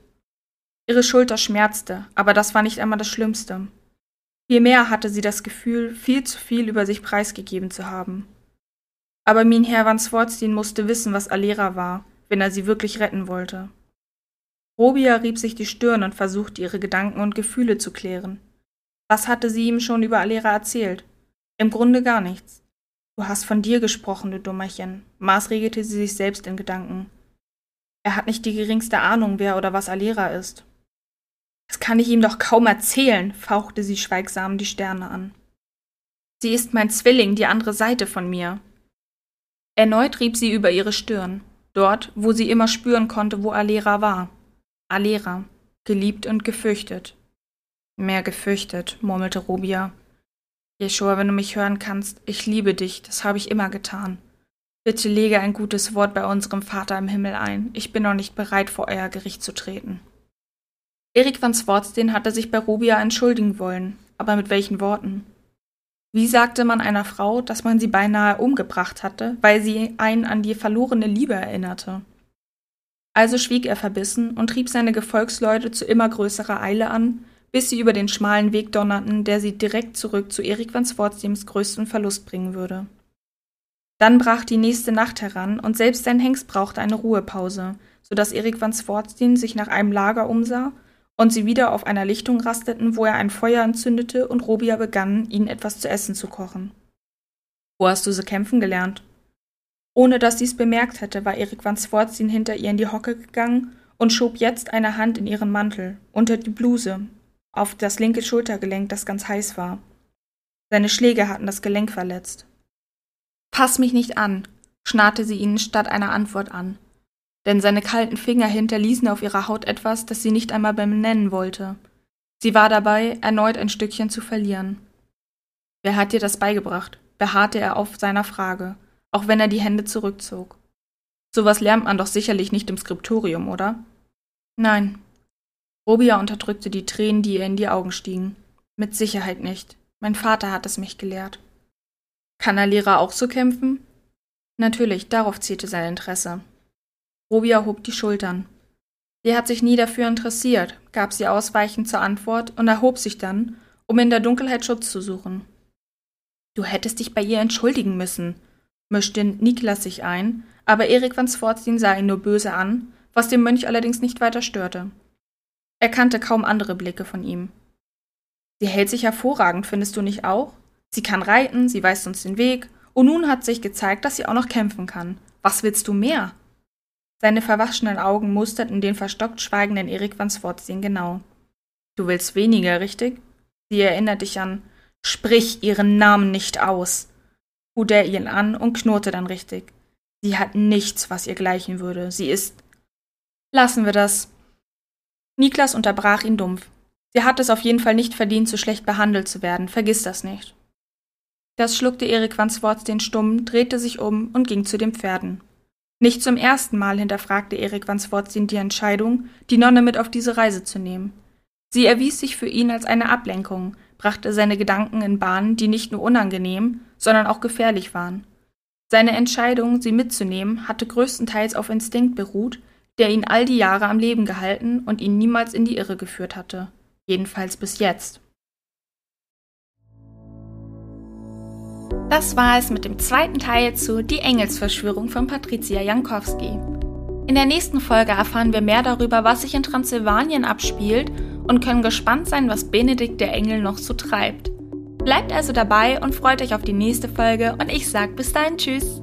Ihre Schulter schmerzte, aber das war nicht einmal das Schlimmste. Vielmehr hatte sie das Gefühl, viel zu viel über sich preisgegeben zu haben. Aber Minher van Swartstein musste wissen, was Alera war, wenn er sie wirklich retten wollte. Robia rieb sich die Stirn und versuchte, ihre Gedanken und Gefühle zu klären. Was hatte sie ihm schon über Alera erzählt? Im Grunde gar nichts. Du hast von dir gesprochen, du Dummerchen, maßregelte sie sich selbst in Gedanken. Er hat nicht die geringste Ahnung, wer oder was Alera ist. Das kann ich ihm doch kaum erzählen, fauchte sie schweigsam die Sterne an. Sie ist mein Zwilling, die andere Seite von mir. Erneut rieb sie über ihre Stirn, dort, wo sie immer spüren konnte, wo Alera war. Alera, geliebt und gefürchtet. Mehr gefürchtet, murmelte Robia. Jeschua, wenn du mich hören kannst, ich liebe dich, das habe ich immer getan. Bitte lege ein gutes Wort bei unserem Vater im Himmel ein. Ich bin noch nicht bereit, vor euer Gericht zu treten. Erik van Swartstein hatte sich bei Robia entschuldigen wollen, aber mit welchen Worten? Wie sagte man einer Frau, dass man sie beinahe umgebracht hatte, weil sie einen an die verlorene Liebe erinnerte? Also schwieg er verbissen und trieb seine Gefolgsleute zu immer größerer Eile an, bis sie über den schmalen Weg donnerten, der sie direkt zurück zu Erik van Swartsteins größten Verlust bringen würde. Dann brach die nächste Nacht heran und selbst sein Hengst brauchte eine Ruhepause, so dass Erik van Swartstein sich nach einem Lager umsah und sie wieder auf einer Lichtung rasteten, wo er ein Feuer entzündete und Robia begann, ihnen etwas zu essen zu kochen. Wo hast du sie kämpfen gelernt? Ohne dass sie es bemerkt hätte, war Erik van Swartzin hinter ihr in die Hocke gegangen und schob jetzt eine Hand in ihren Mantel, unter die Bluse, auf das linke Schultergelenk, das ganz heiß war. Seine Schläge hatten das Gelenk verletzt. Pass mich nicht an, schnarrte sie ihn statt einer Antwort an denn seine kalten Finger hinterließen auf ihrer Haut etwas, das sie nicht einmal benennen wollte. Sie war dabei, erneut ein Stückchen zu verlieren. Wer hat dir das beigebracht? beharrte er auf seiner Frage, auch wenn er die Hände zurückzog. Sowas lernt man doch sicherlich nicht im Skriptorium, oder? Nein. Robia unterdrückte die Tränen, die ihr in die Augen stiegen. Mit Sicherheit nicht. Mein Vater hat es mich gelehrt. Kann ein Lehrer auch so kämpfen? Natürlich, darauf zielte sein Interesse. Robia hob die Schultern. Sie hat sich nie dafür interessiert, gab sie ausweichend zur Antwort und erhob sich dann, um in der Dunkelheit Schutz zu suchen. Du hättest dich bei ihr entschuldigen müssen, mischte Niklas sich ein, aber Erik van Sfortsin sah ihn nur böse an, was dem Mönch allerdings nicht weiter störte. Er kannte kaum andere Blicke von ihm. Sie hält sich hervorragend, findest du nicht auch? Sie kann reiten, sie weist uns den Weg, und nun hat sich gezeigt, dass sie auch noch kämpfen kann. Was willst du mehr? Seine verwaschenen Augen musterten den verstockt schweigenden Erik van Swartzin genau. Du willst weniger, richtig? Sie erinnert dich an Sprich ihren Namen nicht aus, hut er ihn an und knurrte dann richtig. Sie hat nichts, was ihr gleichen würde. Sie ist. Lassen wir das. Niklas unterbrach ihn dumpf. Sie hat es auf jeden Fall nicht verdient, so schlecht behandelt zu werden. Vergiss das nicht. Das schluckte Erik van Swartz stumm, drehte sich um und ging zu den Pferden. Nicht zum ersten Mal hinterfragte Erik van Swartzin die Entscheidung, die Nonne mit auf diese Reise zu nehmen. Sie erwies sich für ihn als eine Ablenkung, brachte seine Gedanken in Bahnen, die nicht nur unangenehm, sondern auch gefährlich waren. Seine Entscheidung, sie mitzunehmen, hatte größtenteils auf Instinkt beruht, der ihn all die Jahre am Leben gehalten und ihn niemals in die Irre geführt hatte. Jedenfalls bis jetzt. Das war es mit dem zweiten Teil zu Die Engelsverschwörung von Patricia Jankowski. In der nächsten Folge erfahren wir mehr darüber, was sich in Transsilvanien abspielt und können gespannt sein, was Benedikt der Engel noch so treibt. Bleibt also dabei und freut euch auf die nächste Folge und ich sag bis dahin Tschüss.